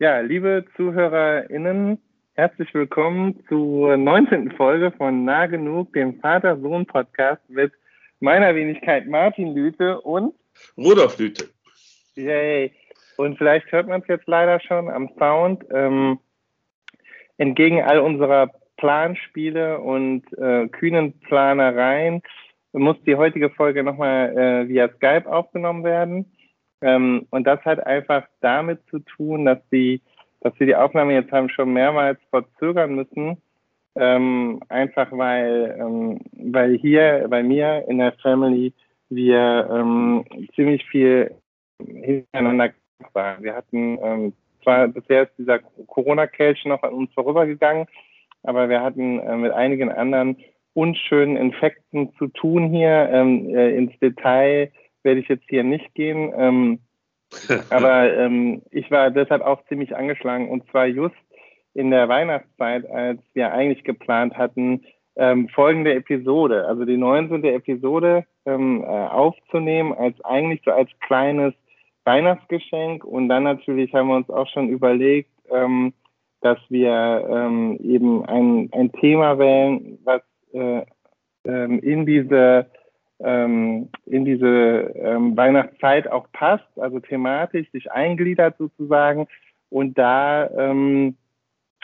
Ja, liebe ZuhörerInnen, herzlich willkommen zur 19. Folge von Nah Genug, dem Vater-Sohn-Podcast mit meiner Wenigkeit Martin Lüte und Rudolf Lüte. Yay. Und vielleicht hört man es jetzt leider schon am Sound. Ähm, entgegen all unserer Planspiele und äh, kühnen Planereien muss die heutige Folge nochmal äh, via Skype aufgenommen werden. Ähm, und das hat einfach damit zu tun, dass die, dass wir die Aufnahme jetzt haben schon mehrmals verzögern müssen. Ähm, einfach weil, ähm, weil hier bei mir in der Family wir ähm, ziemlich viel hintereinander waren. Wir hatten ähm, zwar bisher ist dieser Corona-Kelch noch an uns vorübergegangen, aber wir hatten äh, mit einigen anderen unschönen Infekten zu tun hier. Ähm, äh, ins Detail werde ich jetzt hier nicht gehen. Ähm, aber ähm, ich war deshalb auch ziemlich angeschlagen und zwar just in der Weihnachtszeit, als wir eigentlich geplant hatten, ähm, folgende Episode, also die 19. Episode ähm, äh, aufzunehmen, als eigentlich so als kleines Weihnachtsgeschenk. Und dann natürlich haben wir uns auch schon überlegt, ähm, dass wir ähm, eben ein, ein Thema wählen, was äh, ähm, in diese ähm, in diese ähm, Weihnachtszeit auch passt, also thematisch sich eingliedert sozusagen. Und da ähm,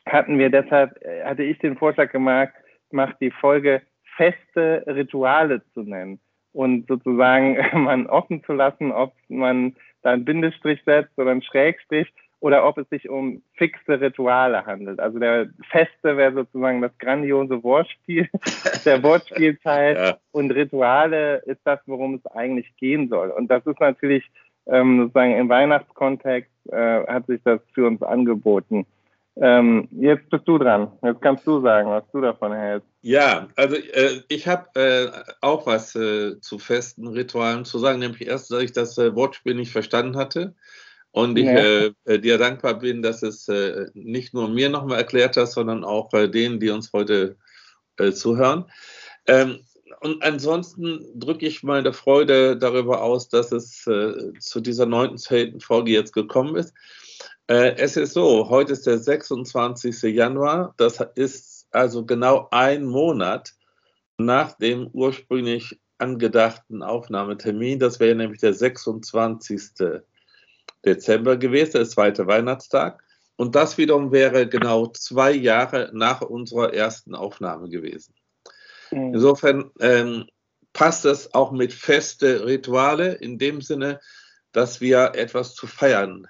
hatten wir deshalb, äh, hatte ich den Vorschlag gemacht, macht die Folge feste Rituale zu nennen und sozusagen man offen zu lassen, ob man da einen Bindestrich setzt oder einen Schrägstrich oder ob es sich um fixe Rituale handelt. Also der Feste wäre sozusagen das grandiose Wortspiel, der Wortspielteil ja. und Rituale ist das, worum es eigentlich gehen soll. Und das ist natürlich ähm, sozusagen im Weihnachtskontext äh, hat sich das für uns angeboten. Ähm, jetzt bist du dran. Jetzt kannst du sagen, was du davon hältst. Ja, also äh, ich habe äh, auch was äh, zu festen Ritualen zu sagen, nämlich erst, dass ich das äh, Wortspiel nicht verstanden hatte und ich ja. Äh, äh, dir dankbar bin, dass es äh, nicht nur mir nochmal erklärt hast, sondern auch äh, denen, die uns heute äh, zuhören. Ähm, und ansonsten drücke ich meine Freude darüber aus, dass es äh, zu dieser neunten Folge jetzt gekommen ist. es ist so, heute ist der 26. Januar. Das ist also genau ein Monat nach dem ursprünglich angedachten Aufnahmetermin. Das wäre nämlich der 26. Januar. Dezember gewesen, der zweite Weihnachtstag. Und das wiederum wäre genau zwei Jahre nach unserer ersten Aufnahme gewesen. Mhm. Insofern ähm, passt es auch mit feste Rituale in dem Sinne, dass wir etwas zu feiern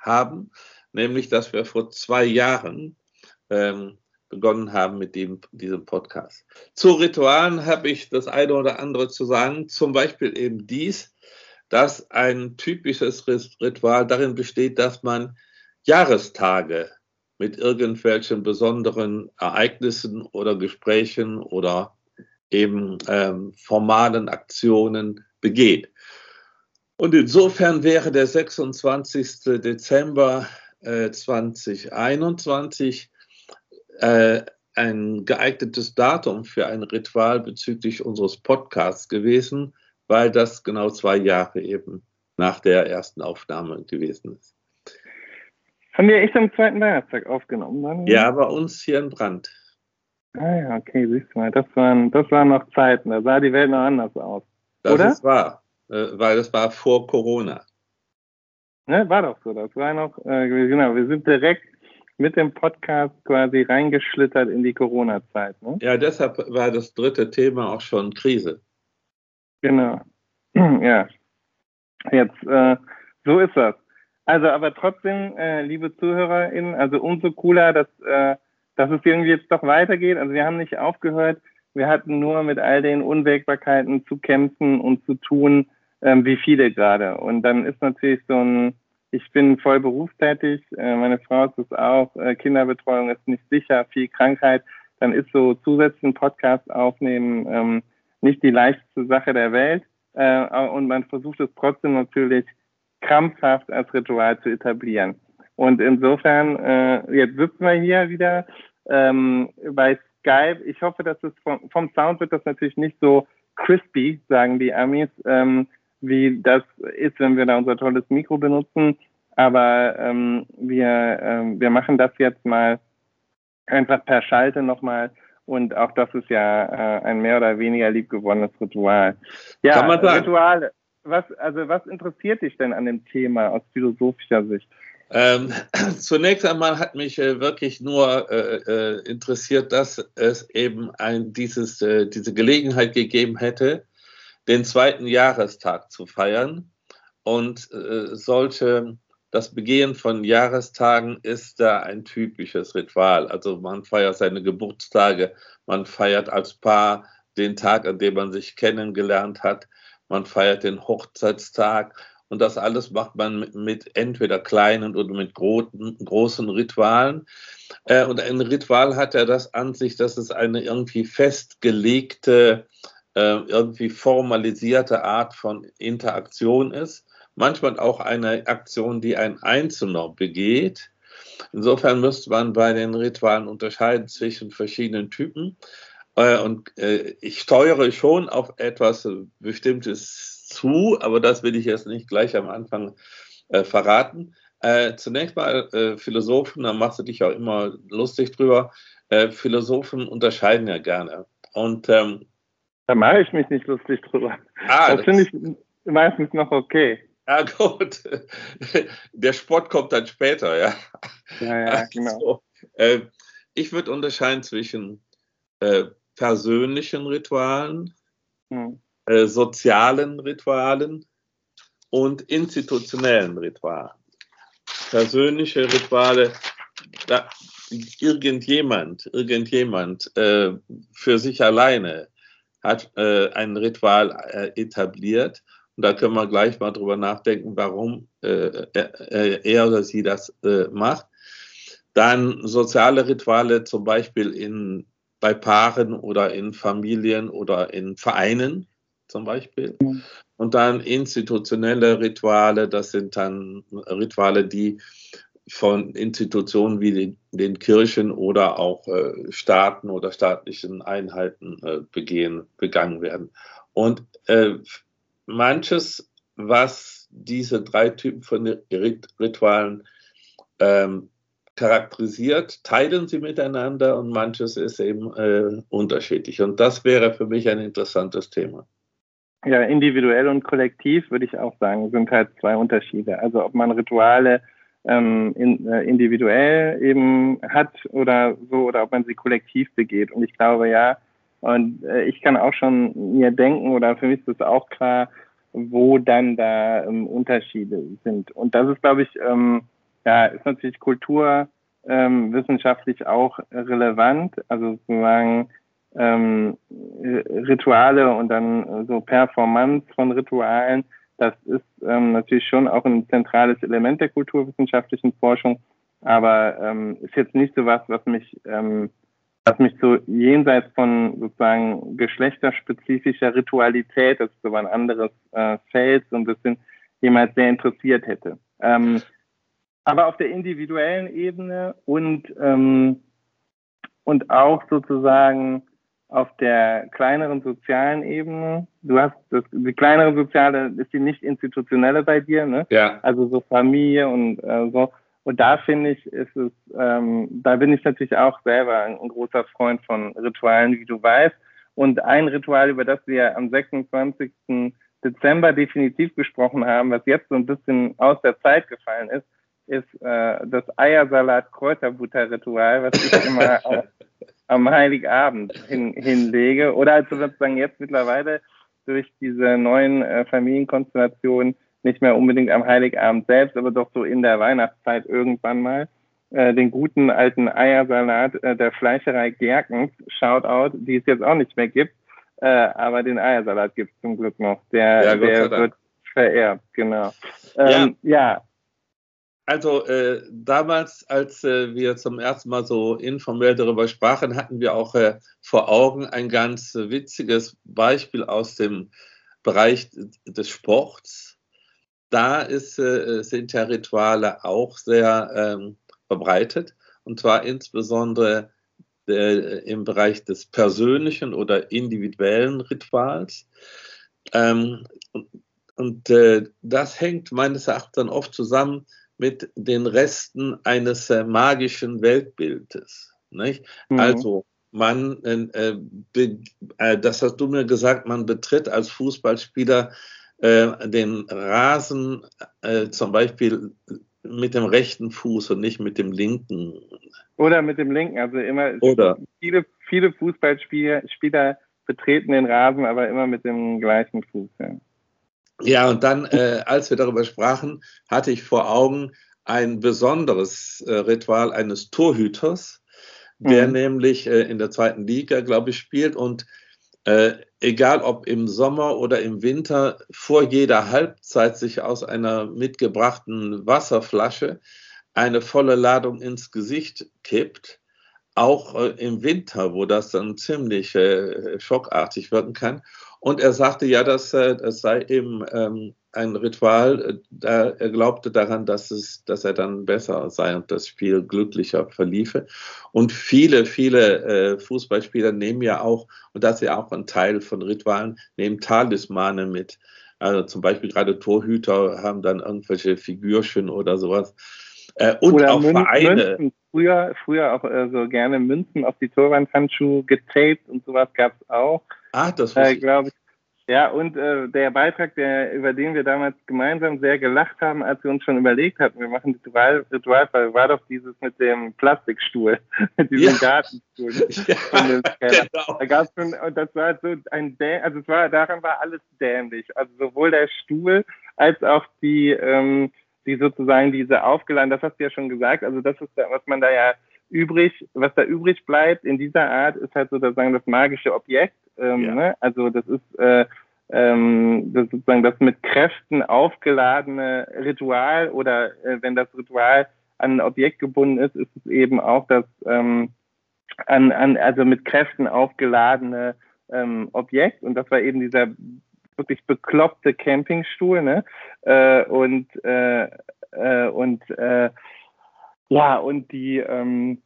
haben, nämlich dass wir vor zwei Jahren ähm, begonnen haben mit dem, diesem Podcast. Zu Ritualen habe ich das eine oder andere zu sagen, zum Beispiel eben dies, dass ein typisches Ritual darin besteht, dass man Jahrestage mit irgendwelchen besonderen Ereignissen oder Gesprächen oder eben ähm, formalen Aktionen begeht. Und insofern wäre der 26. Dezember äh, 2021 äh, ein geeignetes Datum für ein Ritual bezüglich unseres Podcasts gewesen, weil das genau zwei Jahre eben nach der ersten Aufnahme gewesen ist. Haben wir echt am zweiten Weihnachtstag aufgenommen? Dann? Ja, bei uns hier in Brand. Ah ja, okay, siehst du mal, das waren, das waren noch Zeiten, da sah die Welt noch anders aus. Das oder? ist wahr, äh, weil das war vor Corona. Ne, war doch so, das war noch, äh, genau, wir sind direkt mit dem Podcast quasi reingeschlittert in die Corona-Zeit. Ne? Ja, deshalb war das dritte Thema auch schon Krise. Genau. Ja. Jetzt, äh, so ist das. Also, aber trotzdem, äh, liebe ZuhörerInnen, also umso cooler, dass, äh, dass es irgendwie jetzt doch weitergeht. Also wir haben nicht aufgehört. Wir hatten nur mit all den Unwägbarkeiten zu kämpfen und zu tun, ähm, wie viele gerade. Und dann ist natürlich so ein, ich bin voll berufstätig, äh, meine Frau ist es auch, äh, Kinderbetreuung ist nicht sicher, viel Krankheit. Dann ist so zusätzlich ein Podcast aufnehmen, ähm, nicht die leichteste Sache der Welt. Äh, und man versucht es trotzdem natürlich krampfhaft als Ritual zu etablieren. Und insofern, äh, jetzt sitzen wir hier wieder ähm, bei Skype. Ich hoffe, dass es vom, vom, Sound wird das natürlich nicht so crispy, sagen die Amis, ähm, wie das ist, wenn wir da unser tolles Mikro benutzen. Aber ähm, wir, ähm, wir machen das jetzt mal einfach per Schalte nochmal. Und auch das ist ja äh, ein mehr oder weniger liebgewonnenes Ritual. Ja, Kann man sagen. Rituale. Was, also was interessiert dich denn an dem Thema aus philosophischer Sicht? Ähm, zunächst einmal hat mich äh, wirklich nur äh, äh, interessiert, dass es eben ein, dieses, äh, diese Gelegenheit gegeben hätte, den zweiten Jahrestag zu feiern. Und äh, solche, das Begehen von Jahrestagen ist da ein typisches Ritual. Also man feiert seine Geburtstage, man feiert als Paar den Tag, an dem man sich kennengelernt hat, man feiert den Hochzeitstag und das alles macht man mit, entweder kleinen oder mit großen, großen Ritualen. Äh, und ein Ritual hat ja das an sich, dass es eine irgendwie festgelegte, äh, irgendwie formalisierte Art von Interaktion ist. Manchmal auch eine Aktion, die ein Einzelner begeht. Insofern müsste man bei den Ritualen unterscheiden zwischen verschiedenen Typen. Äh, und äh, ich steuere schon auf etwas Bestimmtes zu, aber das will ich jetzt nicht gleich am Anfang äh, verraten. Zunächst mal Philosophen, da machst du dich auch immer lustig drüber. Philosophen unterscheiden ja gerne. Und ähm, da mache ich mich nicht lustig drüber. Ah, das, das finde ich meistens noch okay. Ja, gut. Der Sport kommt dann später, ja. Ja, ja, genau. Also, äh, ich würde unterscheiden zwischen äh, persönlichen Ritualen, hm. Äh, sozialen Ritualen und institutionellen Ritualen. Persönliche Rituale, da irgendjemand, irgendjemand äh, für sich alleine hat äh, ein Ritual äh, etabliert. Und da können wir gleich mal drüber nachdenken, warum äh, er oder sie das macht. Dann soziale Rituale, zum Beispiel in, bei Paaren oder in Familien oder in Vereinen zum Beispiel. Und dann institutionelle Rituale, das sind dann Rituale, die von Institutionen wie den, den Kirchen oder auch äh, Staaten oder staatlichen Einheiten äh, begehen, begangen werden. Und äh, manches, was diese drei Typen von Ritualen ähm, charakterisiert, teilen sie miteinander und manches ist eben äh, unterschiedlich. Und das wäre für mich ein interessantes Thema. Ja, individuell und kollektiv würde ich auch sagen, sind halt zwei Unterschiede. Also ob man Rituale ähm, in, äh, individuell eben hat oder so, oder ob man sie kollektiv begeht. Und ich glaube ja, und äh, ich kann auch schon mir denken, oder für mich ist es auch klar, wo dann da ähm, Unterschiede sind. Und das ist, glaube ich, ähm, ja, ist natürlich kulturwissenschaftlich ähm, auch relevant. Also sozusagen, ähm, Rituale und dann so Performance von Ritualen, das ist ähm, natürlich schon auch ein zentrales Element der kulturwissenschaftlichen Forschung, aber ähm, ist jetzt nicht so was, was mich, ähm, was mich so jenseits von sozusagen geschlechterspezifischer Ritualität, das ist so ein anderes äh, Feld, so ein bisschen jemals sehr interessiert hätte. Ähm, aber auf der individuellen Ebene und ähm, und auch sozusagen auf der kleineren sozialen Ebene. Du hast das, die kleinere soziale ist die nicht institutionelle bei dir, ne? Ja. Also so Familie und äh, so. Und da finde ich, ist es, ähm, da bin ich natürlich auch selber ein, ein, großer Freund von Ritualen, wie du weißt. Und ein Ritual, über das wir am 26. Dezember definitiv gesprochen haben, was jetzt so ein bisschen aus der Zeit gefallen ist, ist äh, das Eiersalat-Kräuterbutter-Ritual, was ich immer am Heiligabend hin, hinlege. Oder also sozusagen jetzt mittlerweile durch diese neuen äh, Familienkonstellationen nicht mehr unbedingt am Heiligabend selbst, aber doch so in der Weihnachtszeit irgendwann mal äh, den guten alten Eiersalat äh, der Fleischerei Gerkens, Shoutout, die es jetzt auch nicht mehr gibt, äh, aber den Eiersalat gibt es zum Glück noch. Der, ja, der wird vererbt, genau. Ähm, ja. ja. Also äh, damals, als äh, wir zum ersten Mal so informell darüber sprachen, hatten wir auch äh, vor Augen ein ganz witziges Beispiel aus dem Bereich des Sports. Da ist, äh, sind ja Rituale auch sehr ähm, verbreitet und zwar insbesondere äh, im Bereich des persönlichen oder individuellen Rituals. Ähm, und, und äh, das hängt meines Erachtens dann oft zusammen mit den Resten eines äh, magischen Weltbildes. Nicht? Mhm. Also man, äh, äh, das hast du mir gesagt, man betritt als Fußballspieler äh, den Rasen äh, zum Beispiel mit dem rechten Fuß und nicht mit dem linken. Oder mit dem linken, also immer Oder. viele, viele Fußballspieler Spieler betreten den Rasen, aber immer mit dem gleichen Fuß. Ja, ja und dann, äh, als wir darüber sprachen, hatte ich vor Augen ein besonderes äh, Ritual eines Torhüters, der mhm. nämlich äh, in der zweiten Liga, glaube ich, spielt und äh, egal ob im Sommer oder im Winter, vor jeder Halbzeit sich aus einer mitgebrachten Wasserflasche eine volle Ladung ins Gesicht kippt, auch äh, im Winter, wo das dann ziemlich äh, schockartig wirken kann. Und er sagte ja, dass äh, das sei eben ähm, ein Ritual, äh, da er glaubte daran, dass, es, dass er dann besser sei und das Spiel glücklicher verliefe. Und viele, viele äh, Fußballspieler nehmen ja auch, und das ist ja auch ein Teil von Ritualen, nehmen Talismane mit. Also zum Beispiel gerade Torhüter haben dann irgendwelche Figürchen oder sowas. Äh, und oder auch Mün Vereine. Münzen. Früher, früher auch äh, so gerne Münzen auf die Torwandhandschuhe getaped und sowas gab es auch. Ah, das wusste äh, glaube ich. Ja, und äh, der Beitrag, der, über den wir damals gemeinsam sehr gelacht haben, als wir uns schon überlegt hatten, wir machen Ritual, Ritualfall, war doch dieses mit dem Plastikstuhl, mit diesem ja. Gartenstuhl. Ja, genau. Da gab's schon, und das war so ein Däm also es war, daran war alles dämlich. Also sowohl der Stuhl als auch die, ähm, die sozusagen diese aufgeladen, das hast du ja schon gesagt, also das ist, was man da ja übrig, was da übrig bleibt in dieser Art, ist halt sozusagen das magische Objekt ähm, ja. ne? Also das ist, äh, ähm, das sozusagen das mit Kräften aufgeladene Ritual oder äh, wenn das Ritual an ein Objekt gebunden ist, ist es eben auch das ähm, an, an, also mit Kräften aufgeladene ähm, Objekt und das war eben dieser wirklich bekloppte Campingstuhl, ne? Äh, und äh, äh, und äh, ja und die ähm,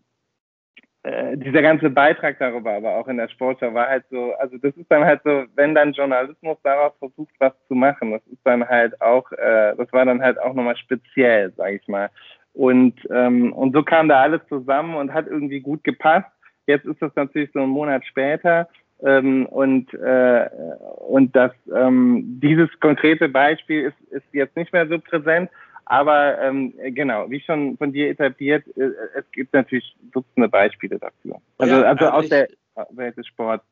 äh, dieser ganze Beitrag darüber, aber auch in der Sportschau war halt so, also das ist dann halt so, wenn dann Journalismus daraus versucht, was zu machen, das ist dann halt auch, äh, das war dann halt auch nochmal speziell, sag ich mal. Und, ähm, und so kam da alles zusammen und hat irgendwie gut gepasst. Jetzt ist das natürlich so ein Monat später ähm, und, äh, und das, ähm, dieses konkrete Beispiel ist, ist jetzt nicht mehr so präsent. Aber ähm, genau, wie schon von dir etabliert, äh, es gibt natürlich Dutzende Beispiele dafür. Also, ja, also aus ich, der Welt des Sports.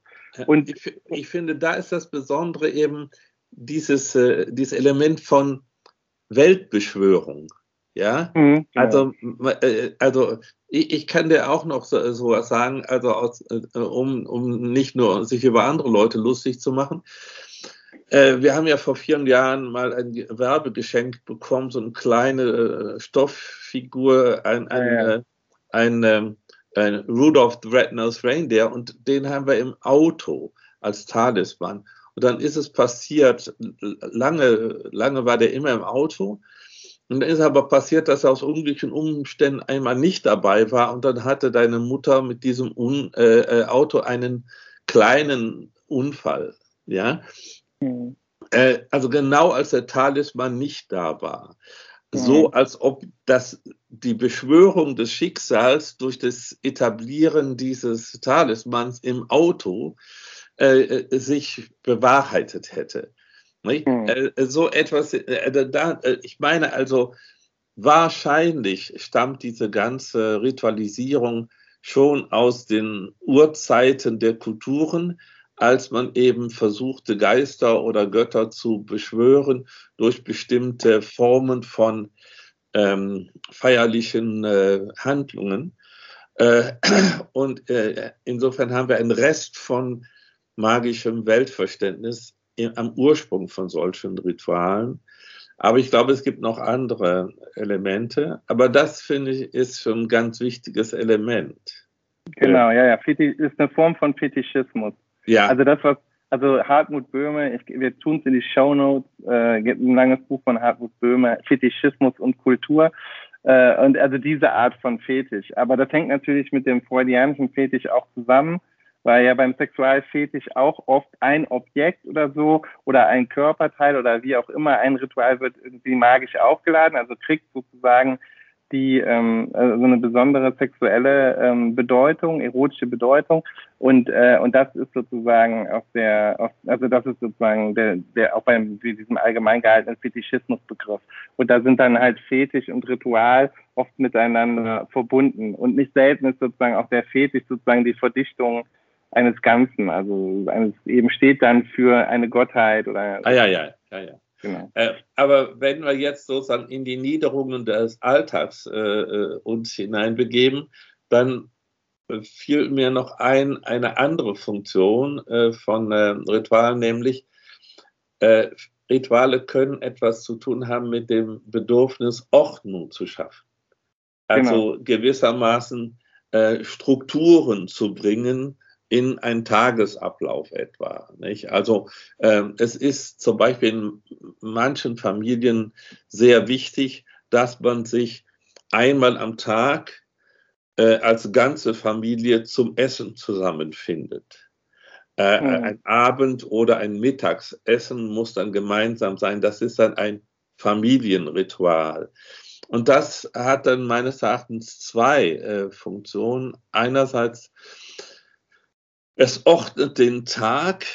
Und ich, ich, finde, da ist das Besondere eben dieses, äh, dieses Element von Weltbeschwörung. Ja, mhm, genau. also, äh, also ich, ich, kann dir auch noch so, so sagen, also aus, äh, um, um nicht nur sich über andere Leute lustig zu machen, äh, wir haben ja vor vielen Jahren mal ein Werbegeschenk bekommen, so eine kleine äh, Stofffigur, ein, ein, ja, ja. Äh, ein, ähm, ein Rudolph the Red-Nosed Reindeer und den haben wir im Auto als Talisman. Und dann ist es passiert, lange, lange war der immer im Auto. Und dann ist aber passiert, dass er aus unglücklichen Umständen einmal nicht dabei war. Und dann hatte deine Mutter mit diesem Un äh, Auto einen kleinen Unfall. Ja, Mhm. Äh, also genau als der Talisman nicht da war. Mhm. So als ob das, die Beschwörung des Schicksals durch das Etablieren dieses Talismans im Auto äh, äh sich bewahrheitet hätte. Mhm. Äh, so etwas, äh, da, äh, ich meine also, wahrscheinlich stammt diese ganze Ritualisierung schon aus den Urzeiten der Kulturen, als man eben versuchte, Geister oder Götter zu beschwören durch bestimmte Formen von ähm, feierlichen äh, Handlungen. Äh, und äh, insofern haben wir einen Rest von magischem Weltverständnis in, am Ursprung von solchen Ritualen. Aber ich glaube, es gibt noch andere Elemente. Aber das, finde ich, ist schon ein ganz wichtiges Element. Genau, ja, ja. Ist eine Form von Fetischismus. Ja. Also das, was, also Hartmut Böhme, ich, wir tun es in die Show Notes, äh, gibt ein langes Buch von Hartmut Böhme, Fetischismus und Kultur. Äh, und also diese Art von Fetisch. Aber das hängt natürlich mit dem freudianischen Fetisch auch zusammen, weil ja beim Sexualfetisch auch oft ein Objekt oder so oder ein Körperteil oder wie auch immer ein Ritual wird irgendwie magisch aufgeladen, also kriegt sozusagen die ähm, also eine besondere sexuelle ähm, Bedeutung, erotische Bedeutung. Und äh, und das ist sozusagen auf der auf, also das ist sozusagen der der auch beim wie diesem allgemein gehaltenen Fetischismusbegriff. Und da sind dann halt Fetisch und Ritual oft miteinander verbunden. Und nicht selten ist sozusagen auch der Fetisch sozusagen die Verdichtung eines Ganzen, also eines eben steht dann für eine Gottheit oder ah ja ja ja ja Genau. Äh, aber wenn wir jetzt sozusagen in die Niederungen des Alltags äh, äh uns hineinbegeben, dann fiel mir noch ein, eine andere Funktion äh, von äh, Ritualen, nämlich Rituale können etwas zu tun haben mit dem Bedürfnis, Ordnung zu schaffen. Also genau. gewissermaßen Strukturen zu bringen, in einen Tagesablauf etwa. Nicht? Also äh, es ist zum Beispiel in manchen Familien sehr wichtig, dass man sich einmal am Tag äh, als ganze Familie zum Essen zusammenfindet. Äh, mhm. Ein Abend- oder ein Mittagsessen muss dann gemeinsam sein. Das ist dann ein Familienritual. Und das hat dann meines Erachtens zwei äh, Funktionen. Einerseits es ordnet den Tag,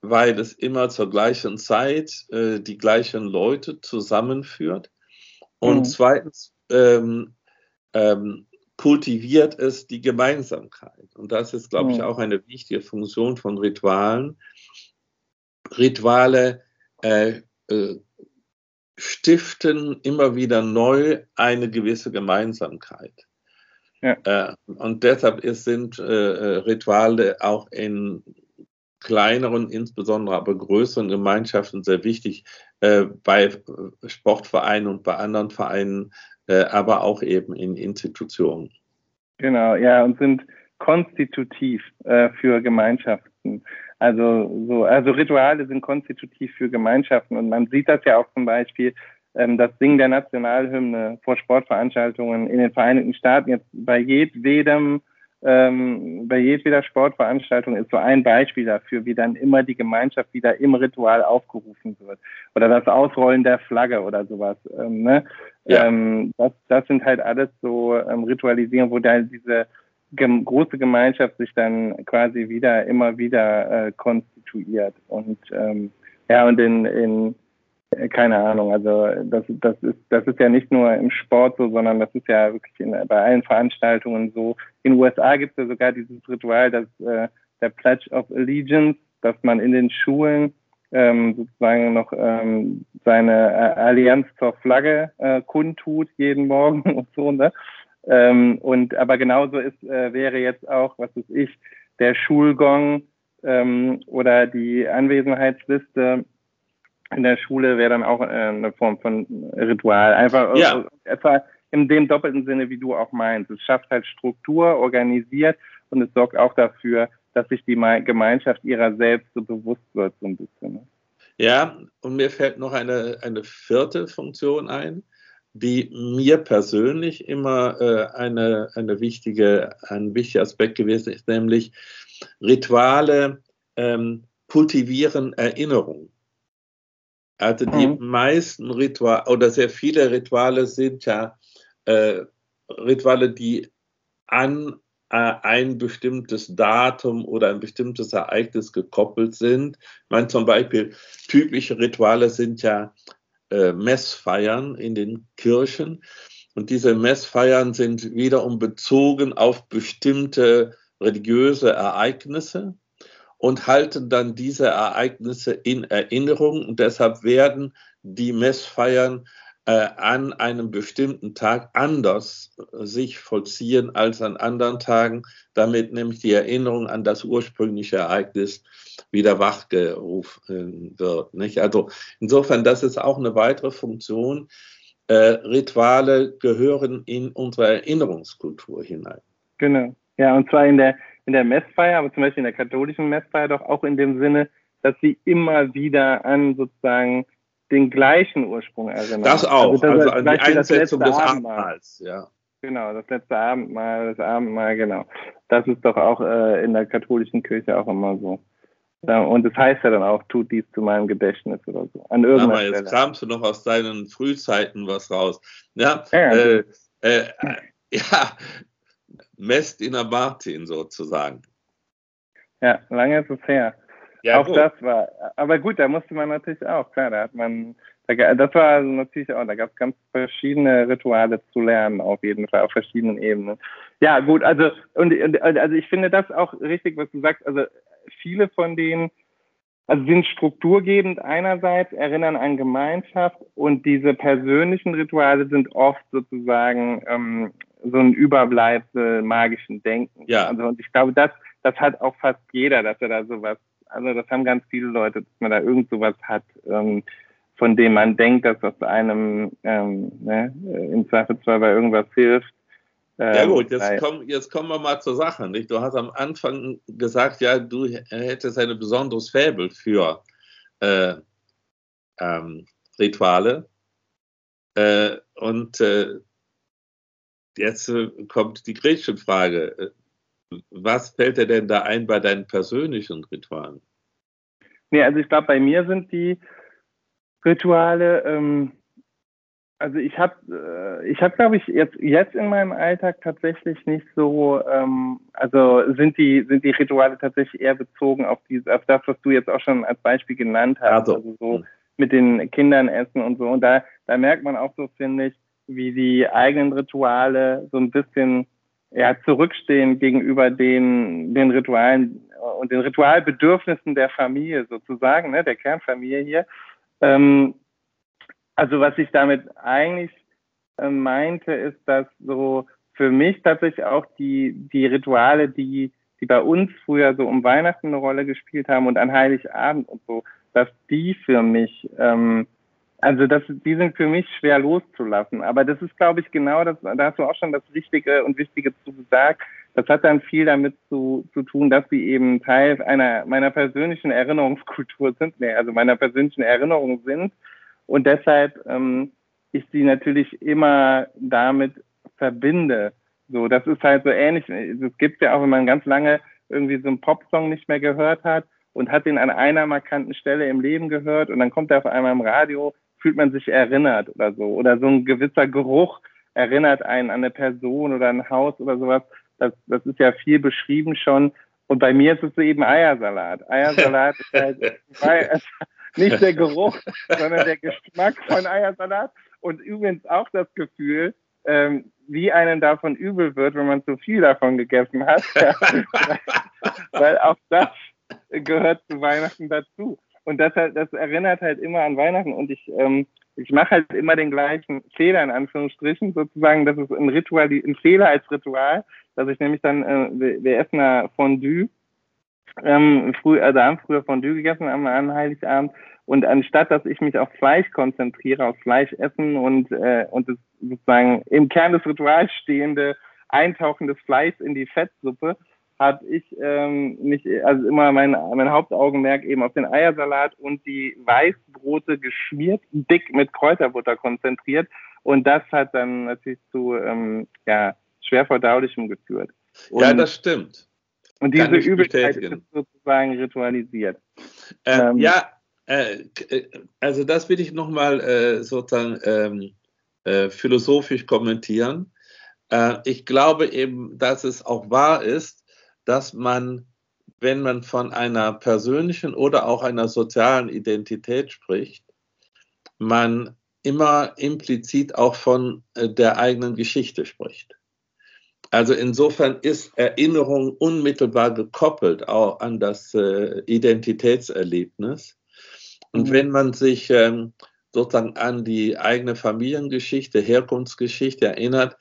weil es immer zur gleichen Zeit äh, die gleichen Leute zusammenführt. Und mhm. zweitens ähm, ähm, kultiviert es die Gemeinsamkeit. Und das ist, glaube mhm. ich, auch eine wichtige Funktion von Ritualen. Rituale äh, äh, stiften immer wieder neu eine gewisse Gemeinsamkeit. Ja. Äh, und deshalb ist, sind äh, äh, Rituale auch in kleineren, insbesondere aber größeren Gemeinschaften sehr wichtig, bei Sportvereinen und bei anderen Vereinen, aber auch eben in Institutionen. Genau, ja, und sind konstitutiv für Gemeinschaften. Also, so, also Rituale sind konstitutiv für Gemeinschaften und man sieht das ja auch zum Beispiel das Singen der Nationalhymne vor Sportveranstaltungen in den Vereinigten Staaten jetzt bei jedwedem ähm, bei jedweder Sportveranstaltung ist so ein Beispiel dafür, wie dann immer die Gemeinschaft wieder im Ritual aufgerufen wird. Oder das Ausrollen der Flagge oder sowas. Ähm, ne? ja. ähm, das, das sind halt alles so ähm, Ritualisierungen, wo dann diese gem große Gemeinschaft sich dann quasi wieder immer wieder äh, konstituiert. Und ähm, ja, und in, in keine Ahnung, also das, das, ist, das ist ja nicht nur im Sport so, sondern das ist ja wirklich in, bei allen Veranstaltungen so. In den USA gibt es ja sogar dieses Ritual, das, äh, der Pledge of Allegiance, dass man in den Schulen ähm, sozusagen noch ähm, seine äh, Allianz zur Flagge äh, kundtut jeden Morgen und so, ne? Ähm, und aber genauso ist, äh, wäre jetzt auch, was weiß ich, der Schulgong ähm, oder die Anwesenheitsliste in der Schule wäre dann auch äh, eine Form von Ritual. Einfach ja. Äh, etwa in dem doppelten Sinne, wie du auch meinst. Es schafft halt Struktur, organisiert und es sorgt auch dafür, dass sich die Gemeinschaft ihrer selbst so bewusst wird, so ein bisschen. Ne? Ja, und mir fällt noch eine, eine vierte Funktion ein, die mir persönlich immer äh, eine, eine wichtige, ein wichtiger Aspekt gewesen ist, nämlich Rituale ähm, kultivieren Erinnerung. Also die mhm. meisten Rituale oder sehr viele Rituale sind ja äh, Rituale, die an äh, ein bestimmtes Datum oder ein bestimmtes Ereignis gekoppelt sind. Ich meine zum Beispiel, typische Rituale sind ja äh, Messfeiern in den Kirchen. Und diese Messfeiern sind wiederum bezogen auf bestimmte religiöse Ereignisse und halten dann diese Ereignisse in Erinnerung. Und deshalb werden die Messfeiern äh, an einem bestimmten Tag anders äh, sich vollziehen als an anderen Tagen, damit nämlich die Erinnerung an das ursprüngliche Ereignis wieder wachgerufen wird. Nicht? Also insofern, das ist auch eine weitere Funktion. Äh, Rituale gehören in unsere Erinnerungskultur hinein. Genau. Ja, und zwar in der in der Messfeier, aber zum Beispiel in der katholischen Messfeier doch auch in dem Sinne, dass sie immer wieder an sozusagen den gleichen Ursprung erinnern. Das auch, also, das also an die Einsetzung des Abendmahls, ja. genau, das letzte Abendmahl, das Abendmahl, genau. Das ist doch auch äh, in der katholischen Kirche auch immer so. Und es das heißt ja dann auch, tut dies zu meinem Gedächtnis oder so. An irgendeiner Aber jetzt Stelle. kramst du noch aus deinen Frühzeiten was raus. Ja, ja, äh, äh, ja Messdiener Martin sozusagen. Ja, lange ist es her. Ja, auch gut. das war, aber gut, da musste man natürlich auch, klar, da hat man, das war also natürlich auch, da gab es ganz verschiedene Rituale zu lernen, auf jeden Fall, auf verschiedenen Ebenen. Ja, gut, also, und, und also ich finde das auch richtig, was du sagst, also viele von denen, also sind strukturgebend einerseits, erinnern an Gemeinschaft und diese persönlichen Rituale sind oft sozusagen ähm, so ein Überbleibsel magischen Denken. Ja. Also und ich glaube, das, das hat auch fast jeder, dass er da sowas also das haben ganz viele Leute, dass man da irgend sowas hat, ähm, von dem man denkt, dass das einem ähm, ne, im Zweifelsfall bei irgendwas hilft. Ähm, ja gut, jetzt, komm, jetzt kommen wir mal zur Sache. Nicht? Du hast am Anfang gesagt, ja, du hättest ein besonderes Faible für äh, ähm, Rituale. Äh, und äh, jetzt äh, kommt die Gretchenfrage was fällt dir denn da ein bei deinen persönlichen Ritualen? Nee, also ich glaube, bei mir sind die Rituale, ähm, also ich habe, äh, ich habe, glaube ich, jetzt, jetzt in meinem Alltag tatsächlich nicht so, ähm, also sind die, sind die Rituale tatsächlich eher bezogen auf, diese, auf das, was du jetzt auch schon als Beispiel genannt hast, also, also so hm. mit den Kindern essen und so. Und da, da merkt man auch so, finde ich, wie die eigenen Rituale so ein bisschen ja, zurückstehen gegenüber den, den Ritualen und den Ritualbedürfnissen der Familie sozusagen, ne, der Kernfamilie hier. Ähm, also was ich damit eigentlich äh, meinte, ist, dass so für mich tatsächlich auch die, die Rituale, die, die bei uns früher so um Weihnachten eine Rolle gespielt haben und an Heiligabend und so, dass die für mich ähm, also das, die sind für mich schwer loszulassen. Aber das ist, glaube ich, genau das, da hast du auch schon das Wichtige und Wichtige zu gesagt. Das hat dann viel damit zu, zu tun, dass sie eben Teil einer meiner persönlichen Erinnerungskultur sind, nee, also meiner persönlichen Erinnerung sind. Und deshalb ähm, ich sie natürlich immer damit verbinde. So, das ist halt so ähnlich. Es gibt ja auch, wenn man ganz lange irgendwie so einen Popsong nicht mehr gehört hat und hat den an einer markanten Stelle im Leben gehört und dann kommt er auf einmal im Radio, fühlt man sich erinnert oder so. Oder so ein gewisser Geruch erinnert einen an eine Person oder ein Haus oder sowas. Das, das ist ja viel beschrieben schon. Und bei mir ist es eben Eiersalat. Eiersalat ist halt nicht der Geruch, sondern der Geschmack von Eiersalat. Und übrigens auch das Gefühl, ähm, wie einem davon übel wird, wenn man zu viel davon gegessen hat. Weil auch das gehört zu Weihnachten dazu. Und das, das erinnert halt immer an Weihnachten. Und ich, ähm, ich mache halt immer den gleichen Fehler, in Anführungsstrichen, sozusagen. Das ist ein Ritual, ein Fehler als Ritual, dass ich nämlich dann, äh, wir, wir essen ja Fondue. Ähm, früh, also haben früher Fondue gegessen am, am Heiligabend. Und anstatt, dass ich mich auf Fleisch konzentriere, auf Fleisch essen und, äh, und das sozusagen im Kern des Rituals stehende Eintauchen des Fleisch in die Fettsuppe, habe ich ähm, mich also immer mein, mein Hauptaugenmerk eben auf den Eiersalat und die Weißbrote geschmiert, dick mit Kräuterbutter konzentriert. Und das hat dann natürlich zu ähm, ja, schwer verdaulichem geführt. Und, ja, das stimmt. Und diese Übelkeit ist sozusagen ritualisiert. Äh, ähm, ja, äh, äh, also das will ich nochmal äh, sozusagen ähm, äh, philosophisch kommentieren. Äh, ich glaube eben, dass es auch wahr ist, dass man, wenn man von einer persönlichen oder auch einer sozialen Identität spricht, man immer implizit auch von äh, der eigenen Geschichte spricht. Also insofern ist Erinnerung unmittelbar gekoppelt auch an das äh, Identitätserlebnis. Und mhm. wenn man sich ähm, sozusagen an die eigene Familiengeschichte, Herkunftsgeschichte erinnert,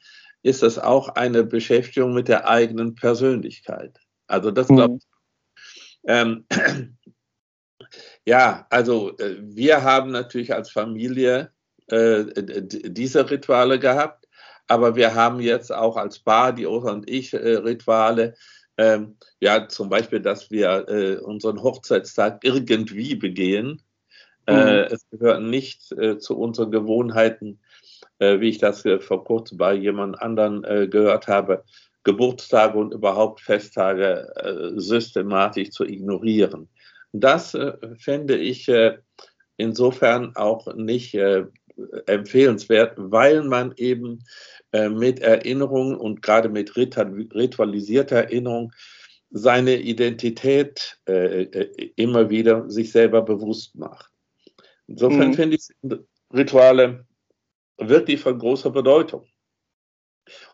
ist das auch eine Beschäftigung mit der eigenen Persönlichkeit. Also das glaube mhm. ich. Ähm, ja, also äh, wir haben natürlich als Familie äh, diese Rituale gehabt, aber wir haben jetzt auch als Paar, die Osa und ich, äh, Rituale. Ähm, ja, zum Beispiel, dass wir äh, unseren Hochzeitstag irgendwie begehen. Äh, mhm. es gehört nicht äh, zu unseren Gewohnheiten, wie ich das äh, vor kurzem bei jemand anderen äh, gehört habe, Geburtstage und überhaupt Festtage äh, systematisch zu ignorieren. Das äh, fände ich äh, insofern auch nicht empfehlenswert, weil man eben mit Erinnerung und gerade mit ritualisierter Erinnerung seine Identität immer wieder sich selber bewusst macht. Insofern mhm. finde ich Rituale wirklich von großer Bedeutung.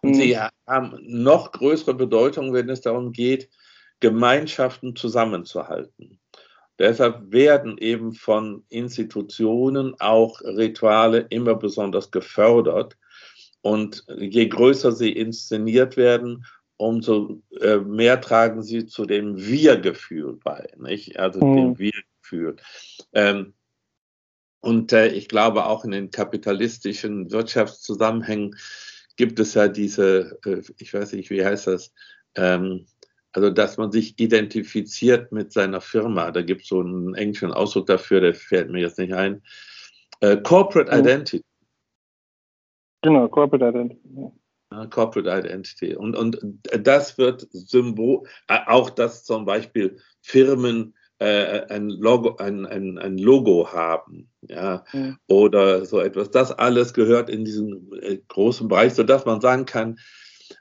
Und mhm. sie haben noch größere Bedeutung, wenn es darum geht, Gemeinschaften zusammenzuhalten. Deshalb werden eben von Institutionen auch Rituale immer besonders gefördert. Und je größer sie inszeniert werden, umso äh, mehr tragen sie zu dem Wir-Gefühl bei, nicht? also mhm. dem Wir-Gefühl. Ähm, und äh, ich glaube, auch in den kapitalistischen Wirtschaftszusammenhängen gibt es ja diese, äh, ich weiß nicht, wie heißt das, ähm, also dass man sich identifiziert mit seiner Firma. Da gibt es so einen englischen Ausdruck dafür, der fällt mir jetzt nicht ein. Äh, Corporate Identity. Genau, Corporate Identity. Ja, Corporate Identity. Und, und das wird Symbol, äh, auch dass zum Beispiel Firmen äh, ein, Logo, ein, ein, ein Logo haben, ja, mhm. oder so etwas. Das alles gehört in diesen äh, großen Bereich, sodass man sagen kann,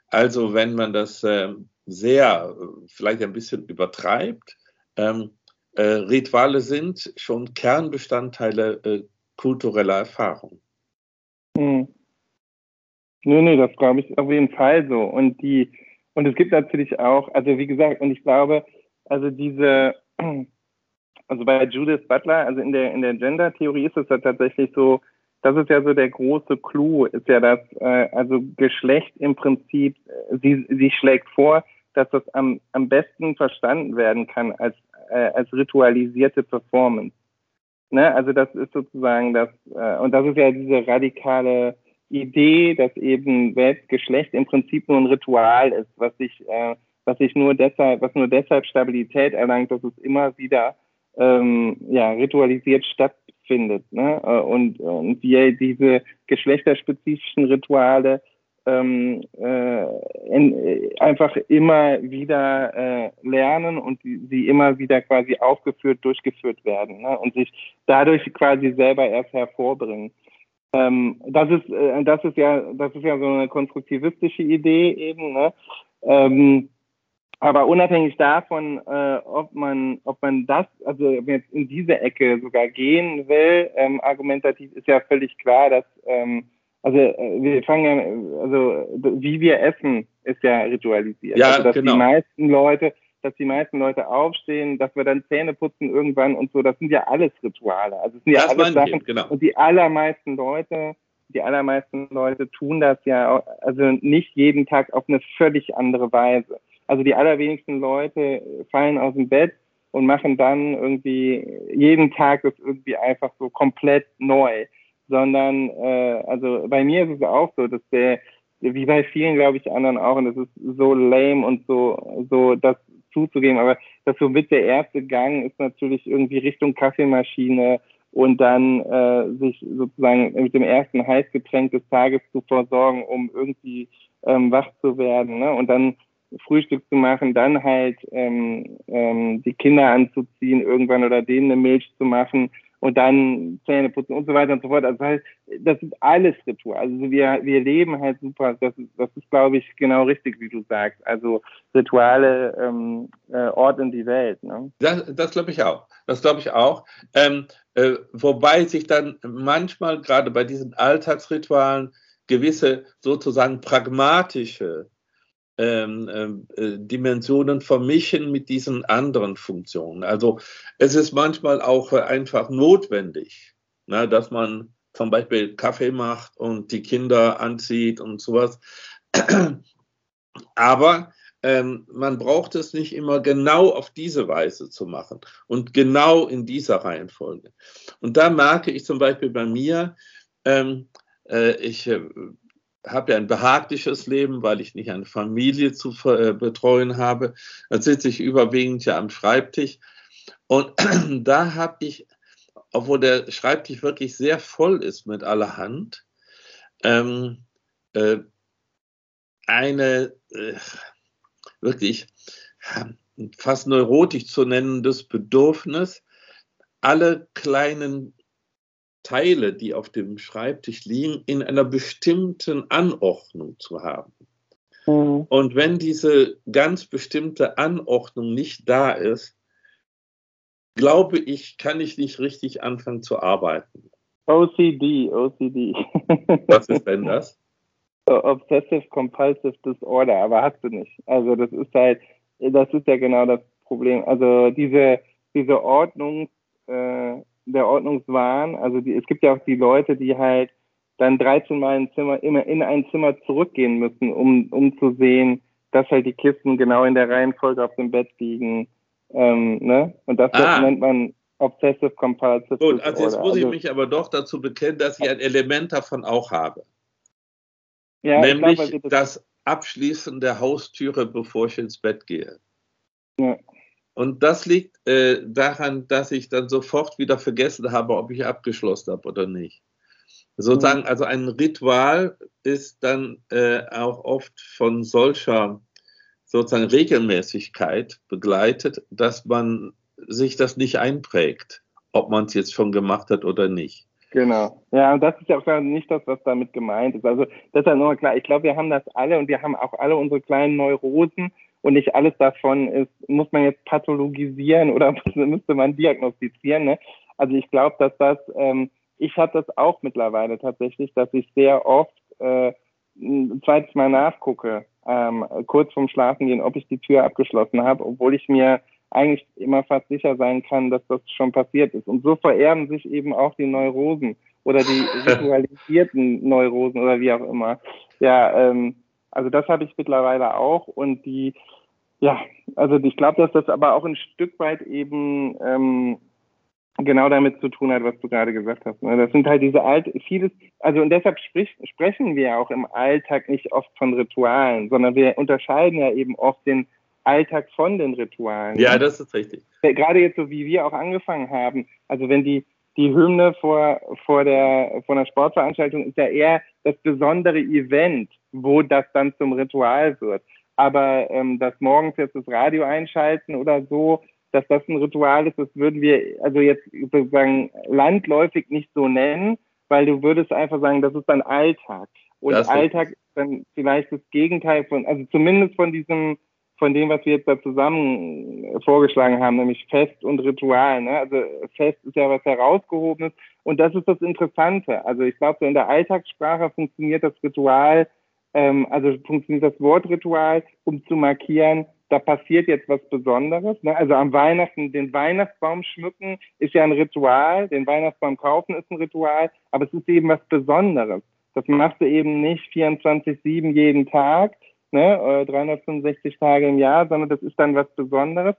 also wenn man das äh, sehr, vielleicht ein bisschen übertreibt, ähm, äh, Rituale sind schon Kernbestandteile äh, kultureller Erfahrung. Mhm. Nee, nee, das glaube ich auf jeden Fall so. Und die, und es gibt natürlich auch, also wie gesagt, und ich glaube, also diese, also bei Judith Butler, also in der, in der Gender-Theorie ist es ja tatsächlich so, das ist ja so der große Clou, ist ja das, äh, also Geschlecht im Prinzip, äh, sie, sie schlägt vor, dass das am, am besten verstanden werden kann als, äh, als ritualisierte Performance. Ne? Also das ist sozusagen das, äh, und das ist ja diese radikale Idee, dass eben Geschlecht im Prinzip nur ein Ritual ist, was sich, äh, was sich nur deshalb, was nur deshalb Stabilität erlangt, dass es immer wieder ähm, ja, ritualisiert stattfindet. Ne? Äh, und, und wir diese geschlechterspezifischen Rituale ähm, äh, in, äh, einfach immer wieder äh, lernen und sie immer wieder quasi aufgeführt, durchgeführt werden ne? und sich dadurch quasi selber erst hervorbringen. Ähm, das ist äh, das ist ja das ist ja so eine konstruktivistische Idee eben. Ne? Ähm, aber unabhängig davon, äh, ob man, ob man das, also jetzt in diese Ecke sogar gehen will, ähm, argumentativ ist ja völlig klar, dass ähm, also äh, wir fangen ja, also wie wir essen, ist ja ritualisiert. Ja, also dass genau. die meisten Leute, dass die meisten Leute aufstehen, dass wir dann Zähne putzen irgendwann und so, das sind ja alles Rituale. Also es sind ja das alles Sachen. Ich, genau. Und die allermeisten Leute, die allermeisten Leute tun das ja also nicht jeden Tag auf eine völlig andere Weise. Also die allerwenigsten Leute fallen aus dem Bett und machen dann irgendwie jeden Tag das irgendwie einfach so komplett neu. Sondern, äh, also bei mir ist es auch so, dass der, wie bei vielen, glaube ich, anderen auch, und das ist so lame und so, so das zuzugeben, aber das so mit der erste Gang ist natürlich irgendwie Richtung Kaffeemaschine und dann äh, sich sozusagen mit dem ersten Heißgetränk des Tages zu versorgen, um irgendwie ähm, wach zu werden. Ne? Und dann Frühstück zu machen, dann halt ähm, ähm, die Kinder anzuziehen irgendwann oder denen eine Milch zu machen und dann Zähne putzen und so weiter und so fort. Also halt, das ist alles Ritual. Also wir, wir leben halt super. Das das ist, glaube ich, genau richtig, wie du sagst. Also Rituale ähm, äh, Ort in die Welt. Ne? Das, das glaube ich auch. Das glaube ich auch. Ähm, äh, wobei sich dann manchmal gerade bei diesen Alltagsritualen gewisse sozusagen pragmatische ähm, ähm, äh, Dimensionen vermischen mit diesen anderen Funktionen. Also es ist manchmal auch einfach notwendig, na, dass man zum Beispiel Kaffee macht und die Kinder anzieht und sowas. Aber ähm, man braucht es nicht immer genau auf diese Weise zu machen und genau in dieser Reihenfolge. Und da merke ich zum Beispiel bei mir, ähm, äh, ich äh, habe ja ein behagliches Leben, weil ich nicht eine Familie zu äh, betreuen habe. Da sitze ich überwiegend ja am Schreibtisch. Und da habe ich, obwohl der Schreibtisch wirklich sehr voll ist mit allerhand, ähm, äh, eine äh, wirklich fast neurotisch zu nennendes Bedürfnis, alle kleinen Teile, die auf dem Schreibtisch liegen, in einer bestimmten Anordnung zu haben. Mhm. Und wenn diese ganz bestimmte Anordnung nicht da ist, glaube ich, kann ich nicht richtig anfangen zu arbeiten. OCD, OCD. Was ist denn das? Obsessive Compulsive Disorder, aber hast du nicht. Also das ist halt, das ist ja genau das Problem. Also diese, diese Ordnung, äh, der Ordnungswahn, also die, es gibt ja auch die Leute, die halt dann 13 Mal ein Zimmer, immer in ein Zimmer zurückgehen müssen, um, um zu sehen, dass halt die Kisten genau in der Reihenfolge auf dem Bett liegen. Ähm, ne? Und das, ah. nennt man Obsessive Compulsive Gut, also jetzt muss ich also, mich aber doch dazu bekennen, dass ich ein Element davon auch habe. Ja, Nämlich glaub, das, das Abschließen der Haustüre, bevor ich ins Bett gehe. Ja. Und das liegt äh, daran, dass ich dann sofort wieder vergessen habe, ob ich abgeschlossen habe oder nicht. Sozusagen, mhm. also ein Ritual ist dann äh, auch oft von solcher sozusagen Regelmäßigkeit begleitet, dass man sich das nicht einprägt, ob man es jetzt schon gemacht hat oder nicht. Genau. Ja, und das ist ja auch nicht das, was damit gemeint ist. Also das ist ja nur klar. Ich glaube, wir haben das alle und wir haben auch alle unsere kleinen Neurosen und nicht alles davon ist, muss man jetzt pathologisieren oder müsste man diagnostizieren. Ne? Also ich glaube, dass das, ähm, ich habe das auch mittlerweile tatsächlich, dass ich sehr oft äh, ein zweites Mal nachgucke, ähm, kurz vorm Schlafen gehen, ob ich die Tür abgeschlossen habe, obwohl ich mir eigentlich immer fast sicher sein kann, dass das schon passiert ist. Und so vererben sich eben auch die Neurosen oder die ritualisierten Neurosen oder wie auch immer. Ja, ähm, also das habe ich mittlerweile auch und die, ja, also ich glaube, dass das aber auch ein Stück weit eben ähm, genau damit zu tun hat, was du gerade gesagt hast. Ne? Das sind halt diese alte, vieles, also und deshalb sprich, sprechen wir auch im Alltag nicht oft von Ritualen, sondern wir unterscheiden ja eben oft den Alltag von den Ritualen. Ja, das ist richtig. Gerade jetzt so, wie wir auch angefangen haben. Also wenn die, die Hymne vor, vor, der, vor einer Sportveranstaltung ist ja eher das besondere Event, wo das dann zum Ritual wird. Aber ähm, das morgens jetzt das Radio einschalten oder so, dass das ein Ritual ist, das würden wir also jetzt sozusagen landläufig nicht so nennen, weil du würdest einfach sagen, das ist dein Alltag. Und Alltag ist dann vielleicht das Gegenteil von, also zumindest von diesem von dem, was wir jetzt da zusammen vorgeschlagen haben, nämlich Fest und Ritual. Ne? Also Fest ist ja was herausgehobenes und das ist das Interessante. Also ich glaube, so in der Alltagssprache funktioniert das Ritual, ähm, also funktioniert das Wort Ritual, um zu markieren, da passiert jetzt was Besonderes. Ne? Also am Weihnachten den Weihnachtsbaum schmücken ist ja ein Ritual, den Weihnachtsbaum kaufen ist ein Ritual, aber es ist eben was Besonderes. Das machst du eben nicht 24-7 jeden Tag, ne, 365 Tage im Jahr, sondern das ist dann was Besonderes.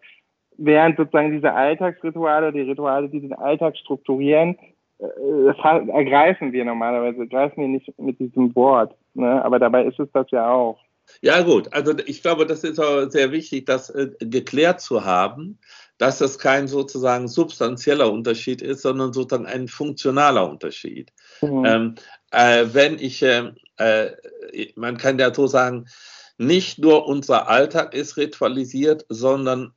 Während sozusagen diese Alltagsrituale, die Rituale, die den Alltag strukturieren, äh, ergreifen wir normalerweise, greifen wir nicht mit diesem Wort. Ne? Aber dabei ist es das ja auch. Ja, gut. Also ich glaube, das ist auch sehr wichtig, das äh, geklärt zu haben, dass das kein sozusagen substanzieller Unterschied ist, sondern sozusagen ein funktionaler Unterschied. Mhm. Ähm, äh, wenn ich, äh, äh man kann ja so sagen, nicht nur unser Alltag ist ritualisiert, sondern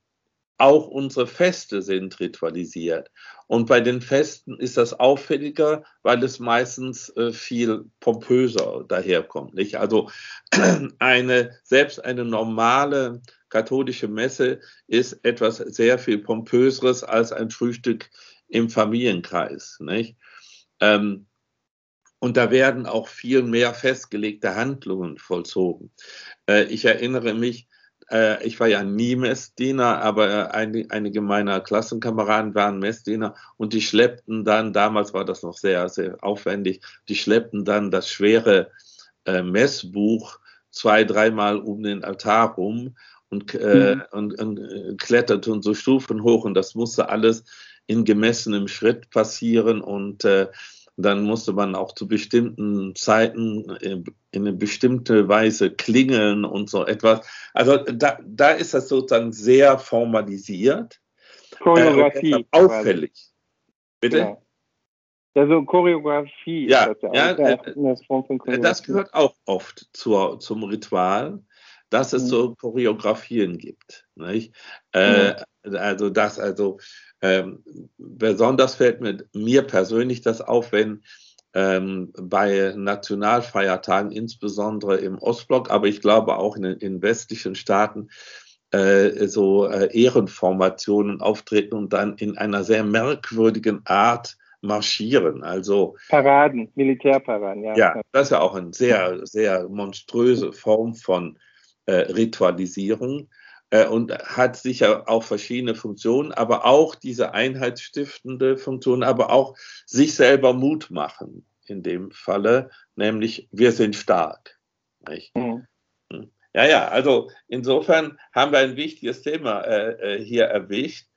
auch unsere Feste sind ritualisiert. Und bei den Festen ist das auffälliger, weil es meistens äh, viel pompöser daherkommt. Nicht? Also eine, selbst eine normale katholische Messe ist etwas sehr viel pompöseres als ein Frühstück im Familienkreis. Nicht? Ähm, und da werden auch viel mehr festgelegte Handlungen vollzogen. Äh, ich erinnere mich, äh, ich war ja nie Messdiener, aber äh, einige meiner Klassenkameraden waren Messdiener und die schleppten dann, damals war das noch sehr, sehr aufwendig, die schleppten dann das schwere Messbuch zwei, dreimal um den Altar rum und, mhm. und, und kletterten so Stufen hoch und das musste alles in gemessenem Schritt passieren und äh, dann musste man auch zu bestimmten Zeiten in eine bestimmte Weise klingeln und so etwas. Also da, da ist das sozusagen sehr formalisiert. Choreografie. Äh, auffällig. Bitte? Genau. Ja, so Choreografie. Ja, das, ja, ja äh, das, das gehört auch oft zur, zum Ritual, dass es mhm. so Choreografien gibt. Nicht? Äh, mhm. Also das, also ähm, besonders fällt mir, mir persönlich das auf, wenn ähm, bei Nationalfeiertagen, insbesondere im Ostblock, aber ich glaube auch in den westlichen Staaten, äh, so äh, Ehrenformationen auftreten und dann in einer sehr merkwürdigen Art marschieren. Also Paraden, Militärparaden, ja. Ja, das ist ja auch eine sehr, sehr monströse Form von äh, Ritualisierung und hat sicher auch verschiedene Funktionen, aber auch diese einheitsstiftende Funktion, aber auch sich selber Mut machen in dem Falle, nämlich wir sind stark. Mhm. Hm. Ja, ja, also insofern haben wir ein wichtiges Thema äh, äh hier erwischt.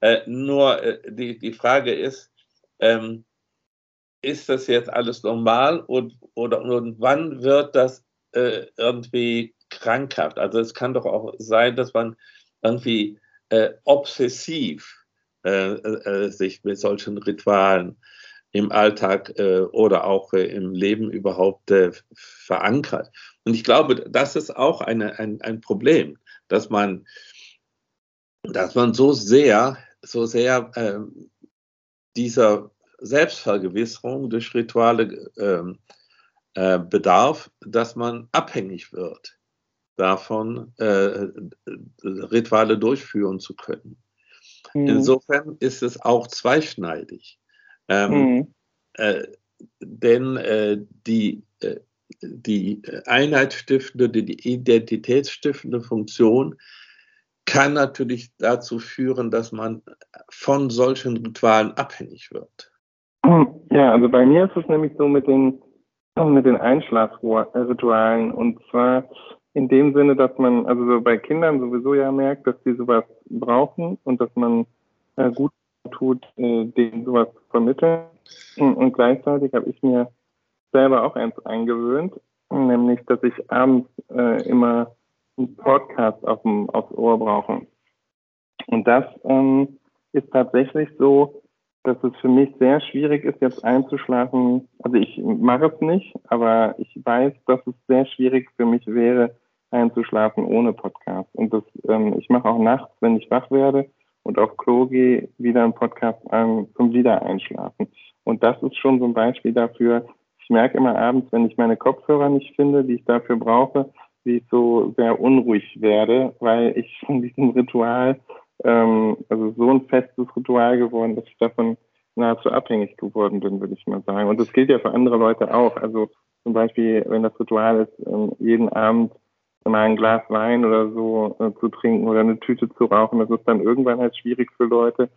Äh, nur äh, die, die Frage ist, ähm, ist das jetzt alles normal und, oder, und wann wird das äh, irgendwie krankhaft? Also es kann doch auch sein, dass man irgendwie äh, obsessiv äh, äh sich mit solchen Ritualen im Alltag äh, oder auch äh, im Leben überhaupt verankert. Und ich glaube, das ist auch eine, ein, ein Problem, dass man, dass man so sehr, so sehr ähm, dieser Selbstvergewisserung durch Rituale ähm, äh, bedarf, dass man abhängig wird davon, äh, Rituale durchführen zu können. Mhm. Insofern ist es auch zweischneidig. Ähm, mhm. äh, denn äh, die, äh, die einheitsstiftende, die identitätsstiftende Funktion kann natürlich dazu führen, dass man von solchen Ritualen abhängig wird. Ja, also bei mir ist es nämlich so mit den, mit den Einschlafritualen und zwar in dem Sinne, dass man also so bei Kindern sowieso ja merkt, dass die sowas brauchen und dass man äh, gut tut, äh, denen sowas zu vermitteln. Und, gleichzeitig habe ich mir selber auch eins eingewöhnt, nämlich, dass ich abends äh, immer einen Podcast auf dem, aufs Ohr brauche. Und das ähm, ist tatsächlich so, dass es für mich sehr schwierig ist, jetzt einzuschlafen. Also ich mache es nicht, aber ich weiß, dass es sehr schwierig für mich wäre, einzuschlafen ohne Podcast. Und das, ähm, ich mache auch nachts, wenn ich wach werde und auf Klo gehe, wieder einen Podcast an zum wieder einschlafen. Und das ist schon so ein Beispiel dafür. Ich merke immer abends, wenn ich meine Kopfhörer nicht finde, die ich dafür brauche, wie ich so sehr unruhig werde, weil ich von diesem Ritual ähm, also so ein festes Ritual geworden, dass ich davon nahezu abhängig geworden bin, würde ich mal sagen. Und das gilt ja für andere Leute auch. Also zum Beispiel, wenn das Ritual ist, ähm, jeden Abend mal ein Glas Wein oder so äh, zu trinken oder eine Tüte zu rauchen, das ist dann irgendwann halt schwierig für Leute,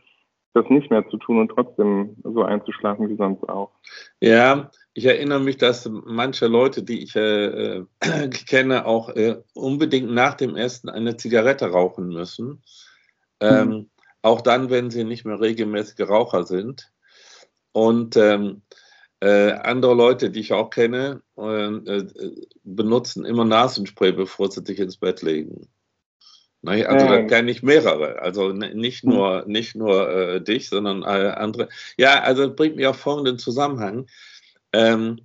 das nicht mehr zu tun und trotzdem so einzuschlafen wie sonst auch. Ja, ich erinnere mich, dass manche Leute, die ich äh, äh kenne, auch äh, unbedingt nach dem Essen eine Zigarette rauchen müssen. Ähm, mhm. Auch dann, wenn sie nicht mehr regelmäßige Raucher sind. Und ähm, äh, andere Leute, die ich auch kenne, äh, benutzen immer Nasenspray, bevor sie sich ins Bett legen. Ne? Also da kenne ich mehrere. Also nicht hm. nur, nicht nur äh, dich, sondern äh, andere. Ja, also bringt mir auf folgenden Zusammenhang. Ähm,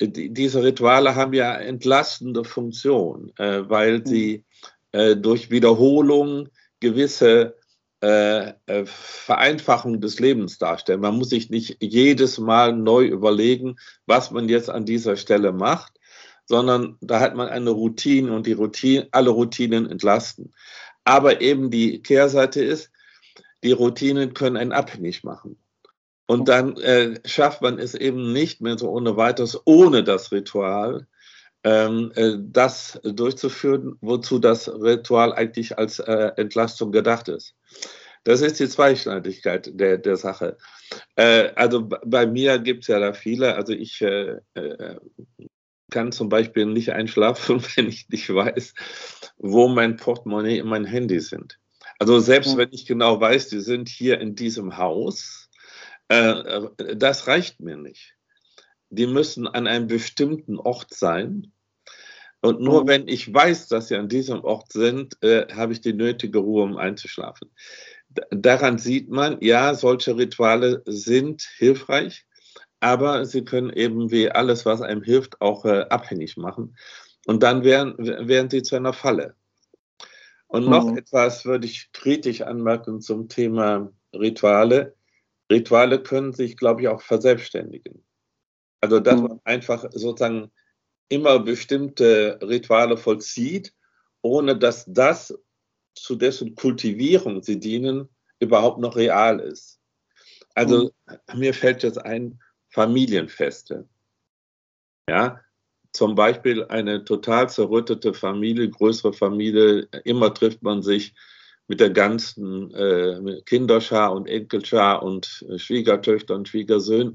die, diese Rituale haben ja entlastende Funktion, äh, weil hm. sie äh, durch Wiederholung gewisse äh, äh, Vereinfachung des Lebens darstellen. Man muss sich nicht jedes Mal neu überlegen, was man jetzt an dieser Stelle macht, sondern da hat man eine Routine und die Routine, alle Routinen entlasten. Aber eben die Kehrseite ist, die Routinen können einen abhängig machen. Und dann äh, schafft man es eben nicht mehr so ohne weiteres, ohne das Ritual, das durchzuführen, wozu das Ritual eigentlich als äh, Entlastung gedacht ist. Das ist die Zweischneidigkeit der, der Sache. Äh, also bei mir gibt es ja da viele. Also ich äh, äh, kann zum Beispiel nicht einschlafen, wenn ich nicht weiß, wo mein Portemonnaie und mein Handy sind. Also selbst ja. wenn ich genau weiß, die sind hier in diesem Haus, äh, das reicht mir nicht. Die müssen an einem bestimmten Ort sein. Und nur mhm. wenn ich weiß, dass sie an diesem Ort sind, äh, habe ich die nötige Ruhe, um einzuschlafen daran sieht man, ja, solche Rituale sind hilfreich, aber sie können eben wie alles, was einem hilft, auch äh, abhängig machen. Und dann wären, wären sie zu einer Falle. Und noch mhm. etwas würde ich kritisch anmerken zum Thema Rituale. Rituale können sich, glaube ich, auch verselbstständigen. Also, dass mhm. man einfach sozusagen immer bestimmte Rituale vollzieht, ohne dass das, zu dessen Kultivierung sie dienen, überhaupt noch real ist. Also, mhm. mir fällt jetzt ein, Familienfeste. Ja, zum Beispiel eine total zerrüttete Familie, größere Familie, immer trifft man sich mit der ganzen äh, Kinderschar und Enkelschar und äh, Schwiegertöchter und Schwiegersöhnen.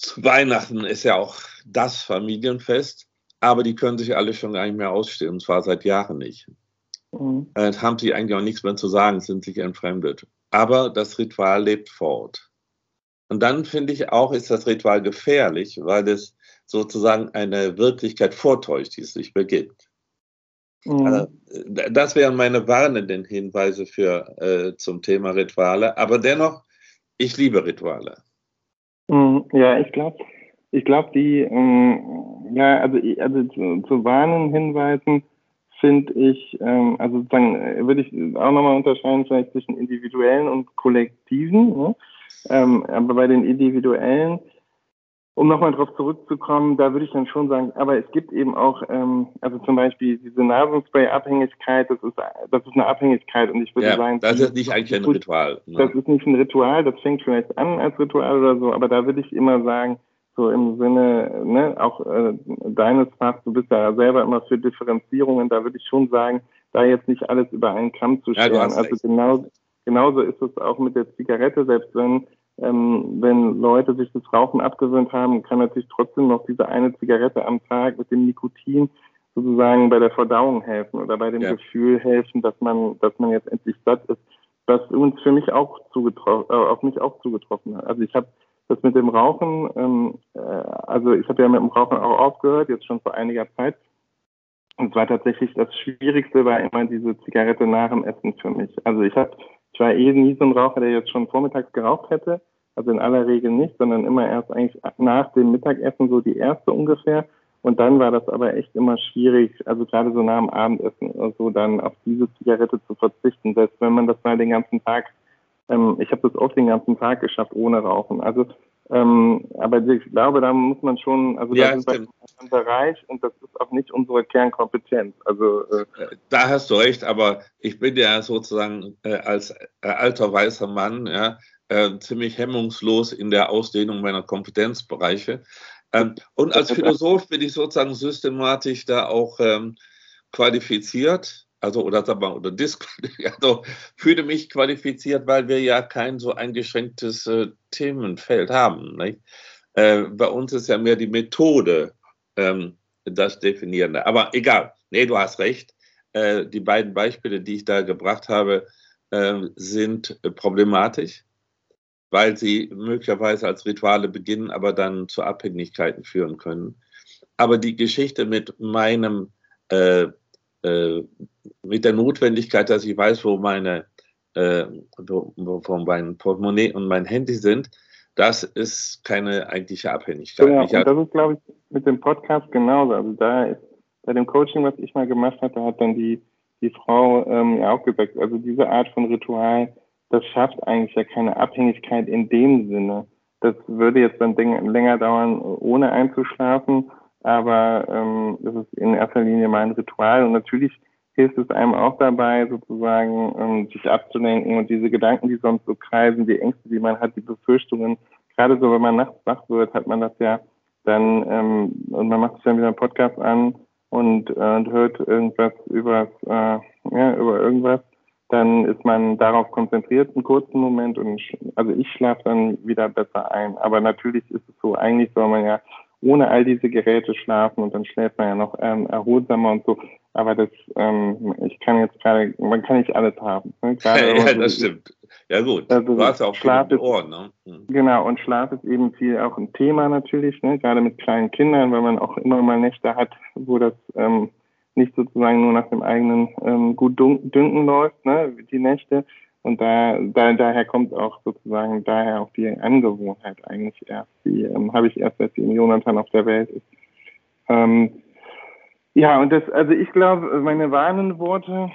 Zu Weihnachten ist ja auch das Familienfest, aber die können sich alle schon gar nicht mehr ausstehen, und zwar seit Jahren nicht. Mhm. Äh, haben sie eigentlich auch nichts mehr zu sagen, sind sich entfremdet. Aber das Ritual lebt fort. Und dann finde ich auch, ist das Ritual gefährlich, weil es sozusagen eine Wirklichkeit vortäuscht, die es sich begibt. Mhm. Also, das wären meine warnenden Hinweise für, äh, zum Thema Rituale. Aber dennoch, ich liebe Rituale. Mhm. Ja, ich glaube, ich glaube, die, ähm, ja, also, also zu, zu warnen Hinweisen finde ich, ähm, also sozusagen äh, würde ich auch nochmal unterscheiden vielleicht zwischen individuellen und kollektiven. Ne? Ähm, aber bei den individuellen, um nochmal drauf zurückzukommen, da würde ich dann schon sagen, aber es gibt eben auch, ähm, also zum Beispiel diese Nasenspray-Abhängigkeit, das ist, das ist eine Abhängigkeit und ich würde ja, sagen, das ist nicht eigentlich ein Ritual. Ne? Das ist nicht ein Ritual, das fängt vielleicht an als Ritual oder so, aber da würde ich immer sagen, so im Sinne, ne, auch äh, deines Fachs, du bist ja selber immer für Differenzierungen, da würde ich schon sagen, da jetzt nicht alles über einen Kamm zu stellen. Ja, also genau, genauso ist es auch mit der Zigarette, selbst wenn ähm, wenn Leute sich das Rauchen abgewöhnt haben, kann natürlich trotzdem noch diese eine Zigarette am Tag mit dem Nikotin sozusagen bei der Verdauung helfen oder bei dem ja. Gefühl helfen, dass man, dass man jetzt endlich satt ist, was uns für mich auch zugetroffen, äh, auf mich auch zugetroffen hat. Also ich habe das mit dem Rauchen, ähm, äh, also ich habe ja mit dem Rauchen auch aufgehört, jetzt schon vor einiger Zeit. Und zwar tatsächlich das Schwierigste war immer diese Zigarette nach dem Essen für mich. Also ich habe, ich war eh nie so ein Raucher, der jetzt schon vormittags geraucht hätte. Also in aller Regel nicht, sondern immer erst eigentlich nach dem Mittagessen so die erste ungefähr. Und dann war das aber echt immer schwierig, also gerade so nach dem Abendessen oder so, dann auf diese Zigarette zu verzichten, selbst wenn man das mal den ganzen Tag, ähm, ich habe das oft den ganzen Tag geschafft ohne Rauchen. Also ähm, aber ich glaube, da muss man schon, also ja, das ist ein Bereich und das ist auch nicht unsere Kernkompetenz. Also äh, da hast du recht, aber ich bin ja sozusagen äh, als äh, alter weißer Mann ja, äh, ziemlich hemmungslos in der Ausdehnung meiner Kompetenzbereiche. Ähm, und als Philosoph bin ich sozusagen systematisch da auch ähm, qualifiziert, also oder sag mal, oder also fühle mich qualifiziert, weil wir ja kein so eingeschränktes äh, Themenfeld haben. Äh, bei uns ist ja mehr die Methode ähm, das Definierende. Aber egal, nee, du hast recht. Äh, die beiden Beispiele, die ich da gebracht habe, äh, sind problematisch weil sie möglicherweise als Rituale beginnen, aber dann zu Abhängigkeiten führen können. Aber die Geschichte mit meinem, äh, äh, mit der Notwendigkeit, dass ich weiß, wo meine, äh, wo, wo mein Portemonnaie und mein Handy sind, das ist keine eigentliche Abhängigkeit. Genau, und das ist, glaube ich, mit dem Podcast genauso. Also da ist bei dem Coaching, was ich mal gemacht hatte, hat dann die, die Frau ähm, auch gesagt, also diese Art von Ritual, das schafft eigentlich ja keine Abhängigkeit in dem Sinne. Das würde jetzt dann länger dauern, ohne einzuschlafen, aber ähm, das ist in erster Linie mein Ritual und natürlich hilft es einem auch dabei, sozusagen ähm, sich abzulenken und diese Gedanken, die sonst so kreisen, die Ängste, die man hat, die Befürchtungen, gerade so, wenn man nachts wach wird, hat man das ja dann ähm, und man macht sich dann wieder einen Podcast an und, äh, und hört irgendwas über äh, ja, über irgendwas dann ist man darauf konzentriert einen kurzen Moment und also ich schlafe dann wieder besser ein. Aber natürlich ist es so, eigentlich soll man ja ohne all diese Geräte schlafen und dann schläft man ja noch ähm, erholsamer und so. Aber das, ähm, ich kann jetzt gerade, man kann nicht alles haben. Ne? Gerade ja, das stimmt. Ja gut, also du hast ja auch Schlaf ist, Ohren. Ne? Mhm. Genau, und Schlaf ist eben viel auch ein Thema natürlich, ne? gerade mit kleinen Kindern, weil man auch immer mal Nächte hat, wo das ähm, nicht sozusagen nur nach dem eigenen ähm, gut Dünken läuft, ne, die Nächte, Und da, da daher kommt auch sozusagen daher auch die Angewohnheit eigentlich erst. Die ähm, habe ich erst, seitdem Jonathan auf der Welt ist. Ähm, ja, und das, also ich glaube, meine warnenden Worte,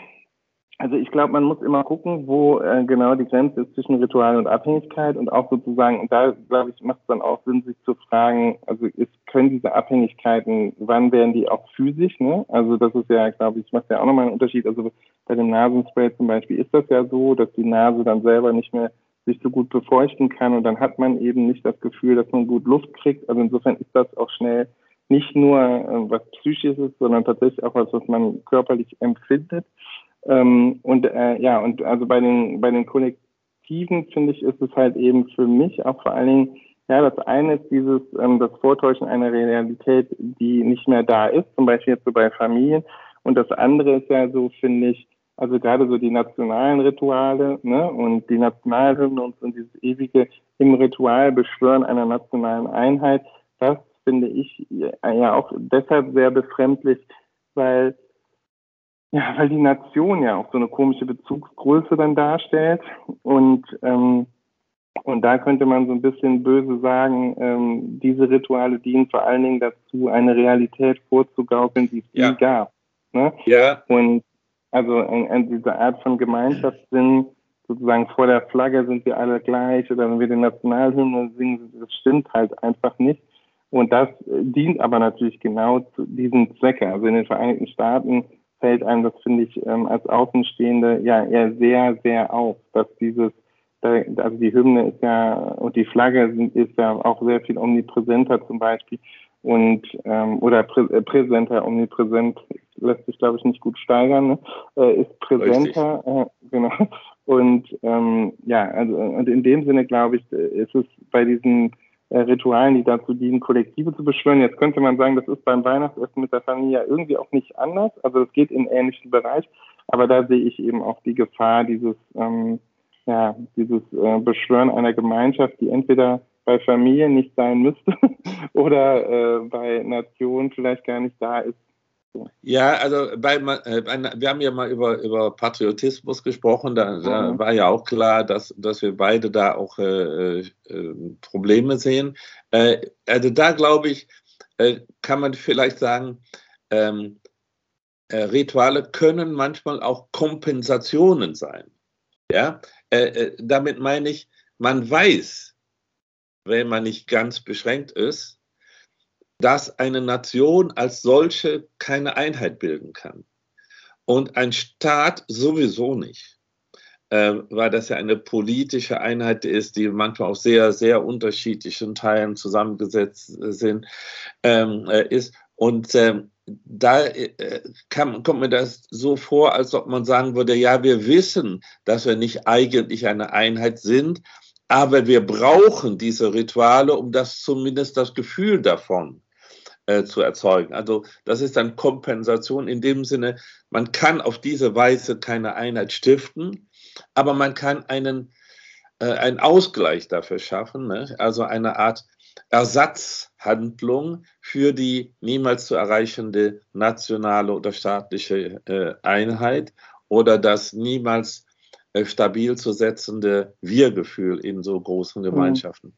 also ich glaube, man muss immer gucken, wo äh, genau die Grenze ist zwischen Ritual und Abhängigkeit und auch sozusagen, und da glaube ich, macht es dann auch Sinn, sich zu fragen, also ist, können diese Abhängigkeiten, wann werden die auch physisch, ne? Also das ist ja, glaube ich, macht ja auch nochmal einen Unterschied. Also bei dem Nasenspray zum Beispiel ist das ja so, dass die Nase dann selber nicht mehr sich so gut befeuchten kann und dann hat man eben nicht das Gefühl, dass man gut Luft kriegt. Also insofern ist das auch schnell nicht nur äh, was Psychisches, sondern tatsächlich auch was, was man körperlich empfindet. Ähm, und äh, ja, und also bei den bei den Kollektiven finde ich, ist es halt eben für mich auch vor allen Dingen, ja, das eine ist dieses ähm, das Vortäuschen einer Realität, die nicht mehr da ist, zum Beispiel jetzt so bei Familien. Und das andere ist ja so, finde ich, also gerade so die nationalen Rituale ne, und die Nationalhymne und, und dieses ewige im Ritual Beschwören einer nationalen Einheit, das finde ich ja auch deshalb sehr befremdlich, weil ja, weil die Nation ja auch so eine komische Bezugsgröße dann darstellt und ähm, und da könnte man so ein bisschen böse sagen, ähm, diese Rituale dienen vor allen Dingen dazu, eine Realität vorzugaukeln, die es ja. nie gab. Ne? Ja. Und also in, in diese Art von Gemeinschaftssinn, sozusagen vor der Flagge sind wir alle gleich oder wenn wir den Nationalhymnen singen, das stimmt halt einfach nicht. Und das dient aber natürlich genau zu diesem Zwecke. Also in den Vereinigten Staaten fällt einem das, finde ich, ähm, als Außenstehende ja eher sehr, sehr auf, dass dieses, also die Hymne ist ja und die Flagge sind, ist ja auch sehr viel omnipräsenter zum Beispiel und ähm, oder prä äh, präsenter, omnipräsent lässt sich glaube ich nicht gut steigern, ne? äh, ist präsenter, äh, genau. Und ähm, ja, also und in dem Sinne glaube ich, ist es bei diesen äh, Ritualen, die dazu dienen, Kollektive zu beschwören. Jetzt könnte man sagen, das ist beim Weihnachtsessen mit der Familie irgendwie auch nicht anders. Also es geht in ähnlichen Bereich, aber da sehe ich eben auch die Gefahr dieses, ähm, ja, dieses äh, Beschwören einer Gemeinschaft, die entweder bei Familien nicht sein müsste oder äh, bei Nationen vielleicht gar nicht da ist, ja, also bei, äh, wir haben ja mal über, über Patriotismus gesprochen. Da, da mhm. war ja auch klar, dass, dass wir beide da auch äh, äh, Probleme sehen. Äh, also da glaube ich, äh, kann man vielleicht sagen, ähm, äh, Rituale können manchmal auch Kompensationen sein. Ja, damit meine ich, man weiß, wenn man nicht ganz beschränkt ist, dass eine Nation als solche keine Einheit bilden kann. Und ein Staat sowieso nicht, äh, weil das ja eine politische Einheit ist, die manchmal aus sehr, sehr unterschiedlichen Teilen zusammengesetzt sind, ähm, äh, ist. Und äh, da äh, kann, kommt mir das so vor, als ob man sagen würde, ja, wir wissen, dass wir nicht eigentlich eine Einheit sind, aber wir brauchen diese Rituale, um das zumindest das Gefühl davon äh, zu erzeugen. Also das ist dann Kompensation in dem Sinne, man kann auf diese Weise keine Einheit stiften, aber man kann einen, äh, einen Ausgleich dafür schaffen, ne? also eine Art Ersatzhandlung für die niemals zu erreichende nationale oder staatliche äh, Einheit oder das niemals stabil zu setzende Wir-Gefühl in so großen mhm. Gemeinschaften. Mhm.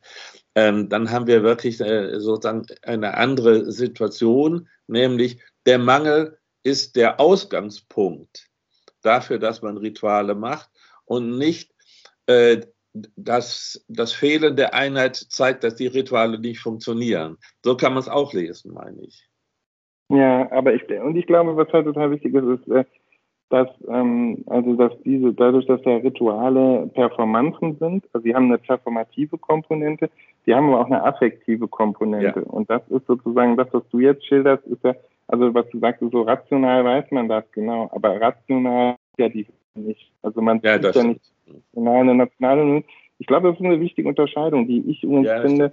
Ähm, dann haben wir wirklich äh, sozusagen eine andere Situation, nämlich der Mangel ist der Ausgangspunkt dafür, dass man Rituale macht und nicht äh, das, das Fehlen der Einheit zeigt, dass die Rituale nicht funktionieren. So kann man es auch lesen, meine ich. Ja, aber ich, und ich glaube, was halt total wichtig ist, ist, äh, dass ähm, also dass diese dadurch, dass ja Rituale Performanzen sind, also sie haben eine performative Komponente, die haben aber auch eine affektive Komponente. Ja. Und das ist sozusagen das, was du jetzt schilderst, ist ja, also was du sagst, so rational weiß man das genau, aber rational ja die nicht. Also man ja, sieht ja nicht eine nationale. Ich glaube, das ist eine wichtige Unterscheidung, die ich übrigens ja, finde, äh,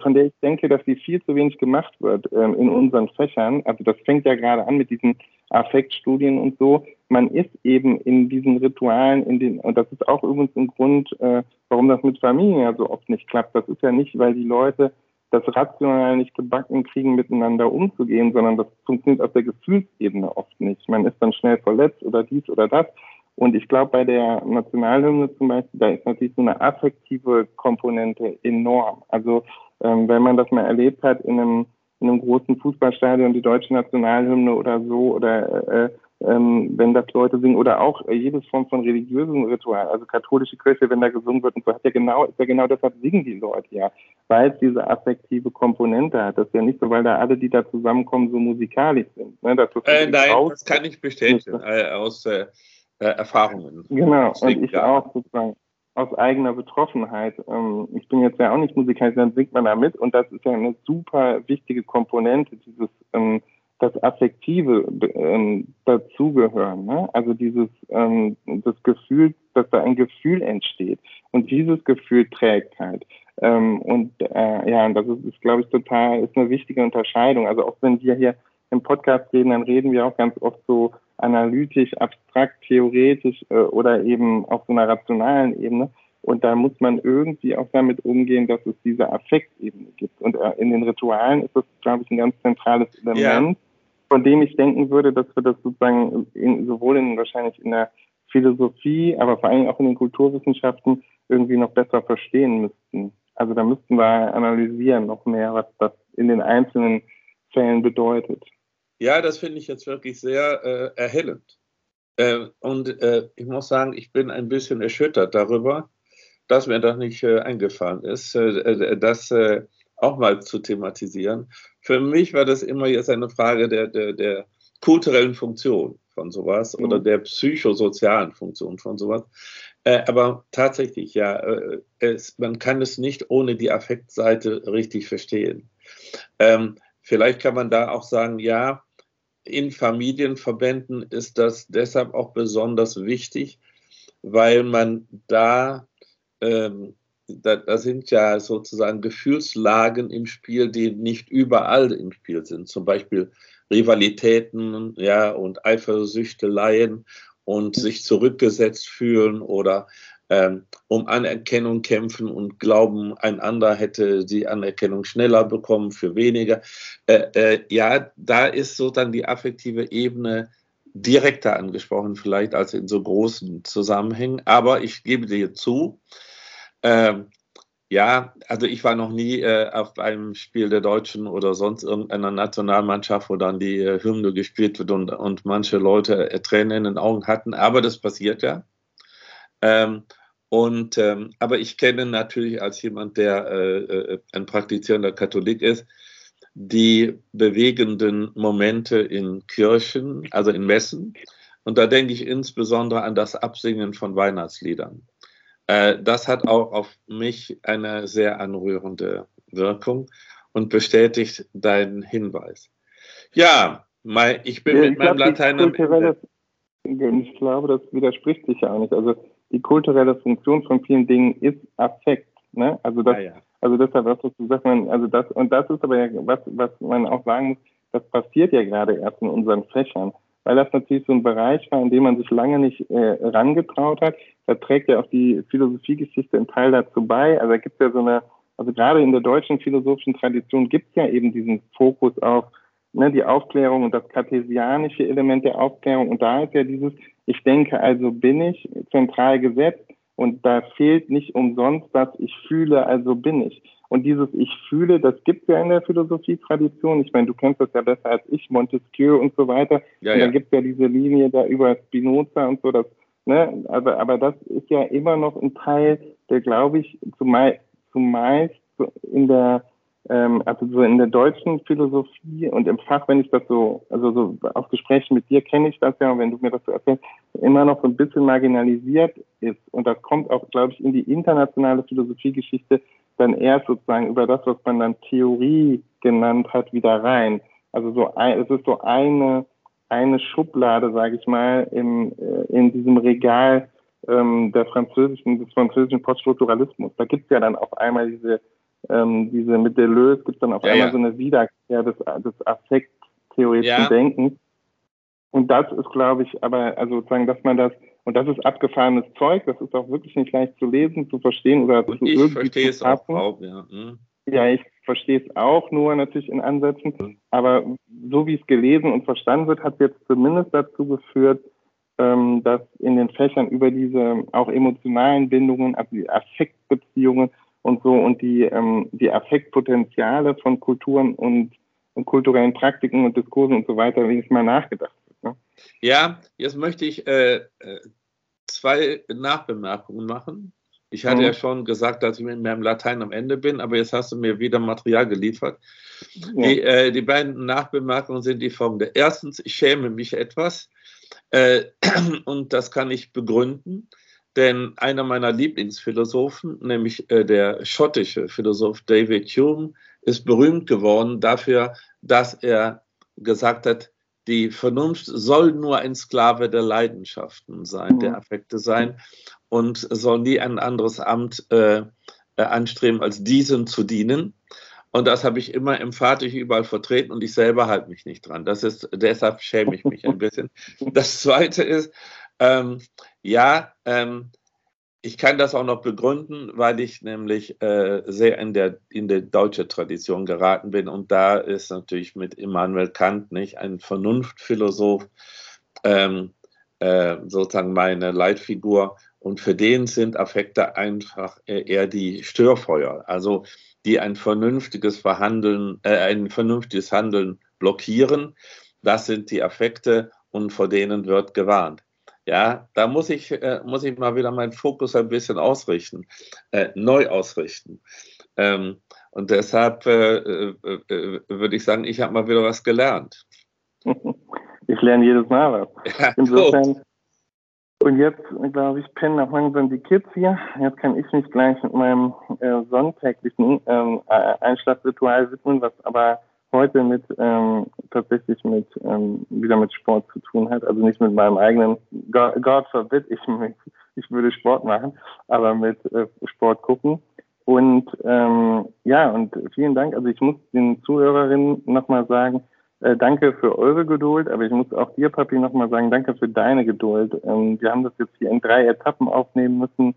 von der ich denke, dass die viel zu wenig gemacht wird ähm, in unseren Fächern. Also das fängt ja gerade an mit diesen Affektstudien und so. Man ist eben in diesen Ritualen, in den, und das ist auch übrigens ein Grund, äh, warum das mit Familien ja so oft nicht klappt. Das ist ja nicht, weil die Leute das rational nicht gebacken kriegen, miteinander umzugehen, sondern das funktioniert auf der Gefühlsebene oft nicht. Man ist dann schnell verletzt oder dies oder das. Und ich glaube, bei der Nationalhymne zum Beispiel, da ist natürlich so eine affektive Komponente enorm. Also ähm, wenn man das mal erlebt hat in einem, in einem großen Fußballstadion, die deutsche Nationalhymne oder so, oder äh, ähm, wenn das Leute singen, oder auch äh, jedes Form von religiösem Ritual, also katholische Kirche, wenn da gesungen wird und so, hat ja genau, ist ja genau deshalb singen die Leute ja, weil es diese affektive Komponente hat. Das ist ja nicht so, weil da alle, die da zusammenkommen, so musikalisch sind. Ne? Das äh, nein, das kann ich bestätigen äh, aus äh, Erfahrungen. Genau, und ich ja. auch sozusagen aus eigener Betroffenheit. Ähm, ich bin jetzt ja auch nicht Musiker, dann singt man da mit und das ist ja eine super wichtige Komponente, dieses ähm, das Affektive ähm, dazugehören. Ne? Also dieses ähm, das Gefühl, dass da ein Gefühl entsteht und dieses Gefühl trägt halt. Ähm, und äh, ja, das ist, ist glaube ich total ist eine wichtige Unterscheidung. Also auch wenn wir hier im Podcast reden, dann reden wir auch ganz oft so analytisch, abstrakt, theoretisch äh, oder eben auf so einer rationalen Ebene. Und da muss man irgendwie auch damit umgehen, dass es diese Affektebene gibt. Und äh, in den Ritualen ist das, glaube ich, ein ganz zentrales Element, ja. von dem ich denken würde, dass wir das sozusagen in, sowohl in wahrscheinlich in der Philosophie, aber vor allem auch in den Kulturwissenschaften irgendwie noch besser verstehen müssten. Also da müssten wir analysieren noch mehr, was das in den einzelnen Fällen bedeutet. Ja, das finde ich jetzt wirklich sehr äh, erhellend. Äh, und äh, ich muss sagen, ich bin ein bisschen erschüttert darüber, dass mir das nicht äh, eingefallen ist, äh, äh, das auch mal zu thematisieren. Für mich war das immer jetzt eine Frage der, der, der kulturellen Funktion von sowas mhm. oder der psychosozialen Funktion von sowas. aber tatsächlich, ja, es, man kann es nicht ohne die Affektseite richtig verstehen. Ähm, Vielleicht kann man da auch sagen, ja, in Familienverbänden ist das deshalb auch besonders wichtig, weil man da, ähm, da, da, sind ja sozusagen Gefühlslagen im Spiel, die nicht überall im Spiel sind. Zum Beispiel Rivalitäten, ja, und Eifersüchteleien und sich zurückgesetzt fühlen oder um Anerkennung kämpfen und glauben, ein anderer hätte die Anerkennung schneller bekommen für weniger. Äh, äh, ja, da ist so dann die affektive Ebene direkter angesprochen, vielleicht als in so großen Zusammenhängen. Aber ich gebe dir zu, äh, ja, also ich war noch nie äh, auf einem Spiel der Deutschen oder sonst irgendeiner Nationalmannschaft, wo dann die äh, Hymne gespielt wird und, und manche Leute äh, Tränen in den Augen hatten. Aber das passiert ja. Ähm, und, ähm, aber ich kenne natürlich als jemand, der äh, äh, ein praktizierender Katholik ist, die bewegenden Momente in Kirchen, also in Messen. Und da denke ich insbesondere an das Absingen von Weihnachtsliedern. Äh, das hat auch auf mich eine sehr anrührende Wirkung und bestätigt deinen Hinweis. Ja, mein, ich bin ja, mit meinem Latein am Ende. Ich glaube, das widerspricht sich ja auch nicht. Also die kulturelle Funktion von vielen Dingen ist Affekt. Ne? Also das, ja, ja. also deshalb, was du sagst, man, also das, und das ist aber ja, was, was man auch sagen muss, das passiert ja gerade erst in unseren Fächern, weil das natürlich so ein Bereich war, in dem man sich lange nicht äh, rangetraut hat. Da trägt ja auch die Philosophiegeschichte einen Teil dazu bei. Also da gibt es ja so eine, also gerade in der deutschen philosophischen Tradition gibt es ja eben diesen Fokus auf ne, die Aufklärung und das kartesianische Element der Aufklärung. Und da ist ja dieses, ich denke, also bin ich zentral gesetzt. Und da fehlt nicht umsonst das Ich fühle, also bin ich. Und dieses Ich fühle, das gibt es ja in der Philosophietradition. Ich meine, du kennst das ja besser als ich, Montesquieu und so weiter. Ja, und dann ja. gibt es ja diese Linie da über Spinoza und so. Das, ne? aber, aber das ist ja immer noch ein Teil, der, glaube ich, zumeist, zumeist in der ähm, also so in der deutschen Philosophie und im Fach, wenn ich das so, also so auf Gesprächen mit dir kenne ich das ja, und wenn du mir das so erzählst, immer noch so ein bisschen marginalisiert ist. Und das kommt auch, glaube ich, in die internationale Philosophiegeschichte dann erst sozusagen über das, was man dann Theorie genannt hat, wieder rein. Also so ein, es ist so eine, eine Schublade, sage ich mal, im, äh, in diesem Regal ähm, der französischen, des französischen Poststrukturalismus. Da gibt es ja dann auf einmal diese ähm, diese mit Deleuze gibt dann auf ja, einmal ja. so eine Wiederkehr des, des affekttheoretischen ja. Denkens. Und das ist, glaube ich, aber, also sozusagen, dass man das, und das ist abgefahrenes Zeug, das ist auch wirklich nicht leicht zu lesen, zu verstehen oder und zu ich verstehe es auch, auch ja. Hm. Ja, ich verstehe es auch nur natürlich in Ansätzen, hm. aber so wie es gelesen und verstanden wird, hat es jetzt zumindest dazu geführt, ähm, dass in den Fächern über diese auch emotionalen Bindungen, also die Affektbeziehungen und so und die, ähm, die Affektpotenziale von Kulturen und, und kulturellen Praktiken und Diskursen und so weiter wenigstens mal nachgedacht wird. Ne? Ja, jetzt möchte ich äh, äh zwei Nachbemerkungen machen. Ich hatte mhm. ja schon gesagt, dass ich mit meinem Latein am Ende bin, aber jetzt hast du mir wieder Material geliefert. Ja. Die, äh, die, beiden Nachbemerkungen sind die folgende. Erstens, ich schäme mich etwas äh, und das kann ich begründen, denn einer meiner Lieblingsphilosophen, nämlich äh, der schottische Philosoph David Hume, ist berühmt geworden dafür, dass er gesagt hat, die Vernunft soll nur ein Sklave der Leidenschaften sein, mhm. der Affekte sein und soll nie ein anderes Amt äh, äh, anstreben, als diesem zu dienen. Und das habe ich immer emphathisch überall vertreten und ich selber halte mich nicht dran. Das ist, deshalb schäme ich mich ein bisschen. Das zweite ist, ähm, ja, ähm, ich kann das auch noch begründen, weil ich nämlich äh, sehr in der, in der deutsche Tradition geraten bin. Und da ist natürlich mit Immanuel Kant nicht ein Vernunftphilosoph ähm, äh, sozusagen meine Leitfigur. Und für den sind Affekte einfach eher die Störfeuer, also die ein vernünftiges Verhandeln, äh, ein vernünftiges Handeln blockieren. Das sind die Affekte und vor denen wird gewarnt. Ja, da muss ich, äh, muss ich mal wieder meinen Fokus ein bisschen ausrichten, äh, neu ausrichten. Ähm, und deshalb äh, äh, äh würde ich sagen, ich habe mal wieder was gelernt. Ich lerne jedes Mal was. Ja, Insofern. Und jetzt, glaube ich, pennen auch langsam die Kids hier. Jetzt kann ich mich gleich mit meinem äh, sonntäglichen ähm, Einschlafritual widmen, was aber heute mit ähm, tatsächlich mit ähm, wieder mit Sport zu tun hat. Also nicht mit meinem eigenen God, God forbid, ich, ich würde Sport machen, aber mit äh, Sport gucken. Und ähm, ja, und vielen Dank. Also ich muss den Zuhörerinnen nochmal sagen, äh, danke für eure Geduld, aber ich muss auch dir, Papi, nochmal sagen, danke für deine Geduld. Ähm, wir haben das jetzt hier in drei Etappen aufnehmen müssen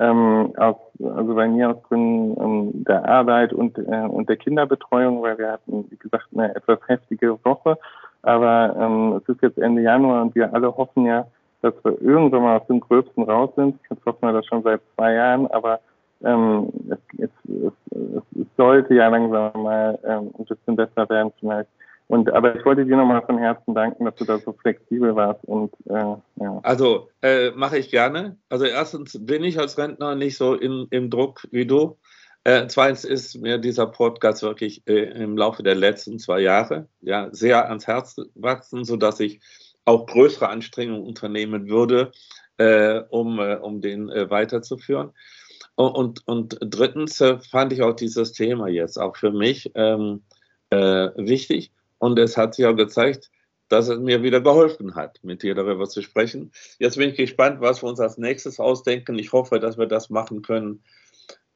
ähm, aus, also bei mir aus Gründen ähm, der Arbeit und, äh, und der Kinderbetreuung, weil wir hatten, wie gesagt, eine etwas heftige Woche. Aber ähm, es ist jetzt Ende Januar und wir alle hoffen ja, dass wir irgendwann mal aus dem Gröbsten raus sind. Jetzt hoffen wir das schon seit zwei Jahren, aber ähm, es, es, es, es sollte ja langsam mal ähm, ein bisschen besser werden vielleicht. Und, aber ich wollte dir nochmal von Herzen danken, dass du da so flexibel warst. Und, äh, ja. Also äh, mache ich gerne. Also erstens bin ich als Rentner nicht so in, im Druck wie du. Äh, zweitens ist mir dieser Podcast wirklich äh, im Laufe der letzten zwei Jahre ja, sehr ans Herz gewachsen, sodass ich auch größere Anstrengungen unternehmen würde, äh, um, äh, um den weiterzuführen. Und, und, drittens fand ich auch dieses Thema jetzt auch für mich ähm, wichtig. Und es hat sich auch gezeigt, dass es mir wieder geholfen hat, mit dir darüber zu sprechen. Jetzt bin ich gespannt, was wir uns als nächstes ausdenken. Ich hoffe, dass wir das machen können,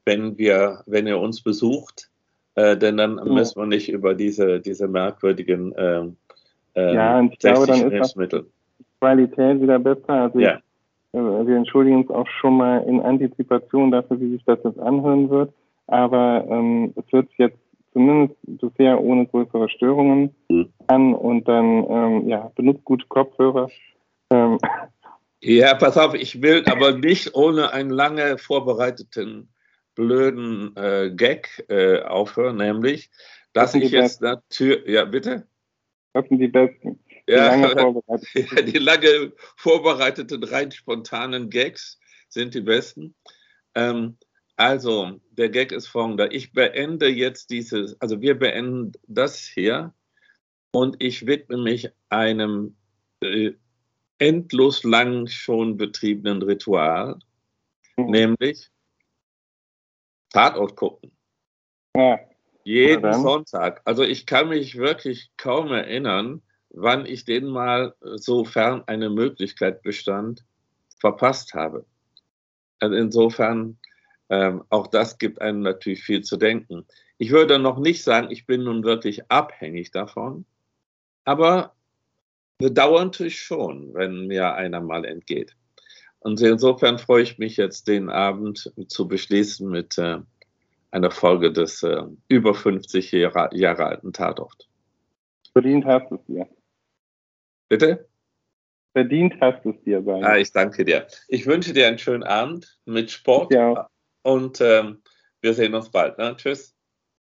wenn wir, wenn ihr uns besucht. Äh, denn dann ja. müssen wir nicht über diese, diese merkwürdigen äh, äh, ja, und ich glaube, dann ist die Qualität wieder besser. Also ja. ich, äh, wir entschuldigen uns auch schon mal in Antizipation dafür, wie sich das jetzt anhören wird. Aber ähm, es wird jetzt zumindest bisher ohne größere Störungen mhm. an und dann ähm, ja, benutzt gute Kopfhörer. Ähm. Ja, pass auf, ich will aber nicht ohne einen lange vorbereiteten blöden äh, Gag äh, aufhören, nämlich, dass ich jetzt natürlich, ja bitte? Das sind die besten. Die ja, lange ja, die lange vorbereiteten, rein spontanen Gags sind die besten. Ähm, also, der Gag ist folgender. Ich beende jetzt dieses, also wir beenden das hier und ich widme mich einem äh, endlos lang schon betriebenen Ritual, mhm. nämlich Tatort gucken. Ja. Jeden Sonntag. Also ich kann mich wirklich kaum erinnern, wann ich den mal, sofern eine Möglichkeit bestand, verpasst habe. Also insofern ähm, auch das gibt einem natürlich viel zu denken. Ich würde noch nicht sagen, ich bin nun wirklich abhängig davon, aber bedauernd schon, wenn mir einer mal entgeht. Und insofern freue ich mich jetzt, den Abend zu beschließen mit äh, einer Folge des äh, über 50 Jahre, Jahre alten Tatort. Verdient hast du es dir. Bitte? Verdient hast du es dir, sein. Ah, ich danke dir. Ich wünsche dir einen schönen Abend mit Sport. Ja. Und ähm, wir sehen uns bald. Ne? Tschüss.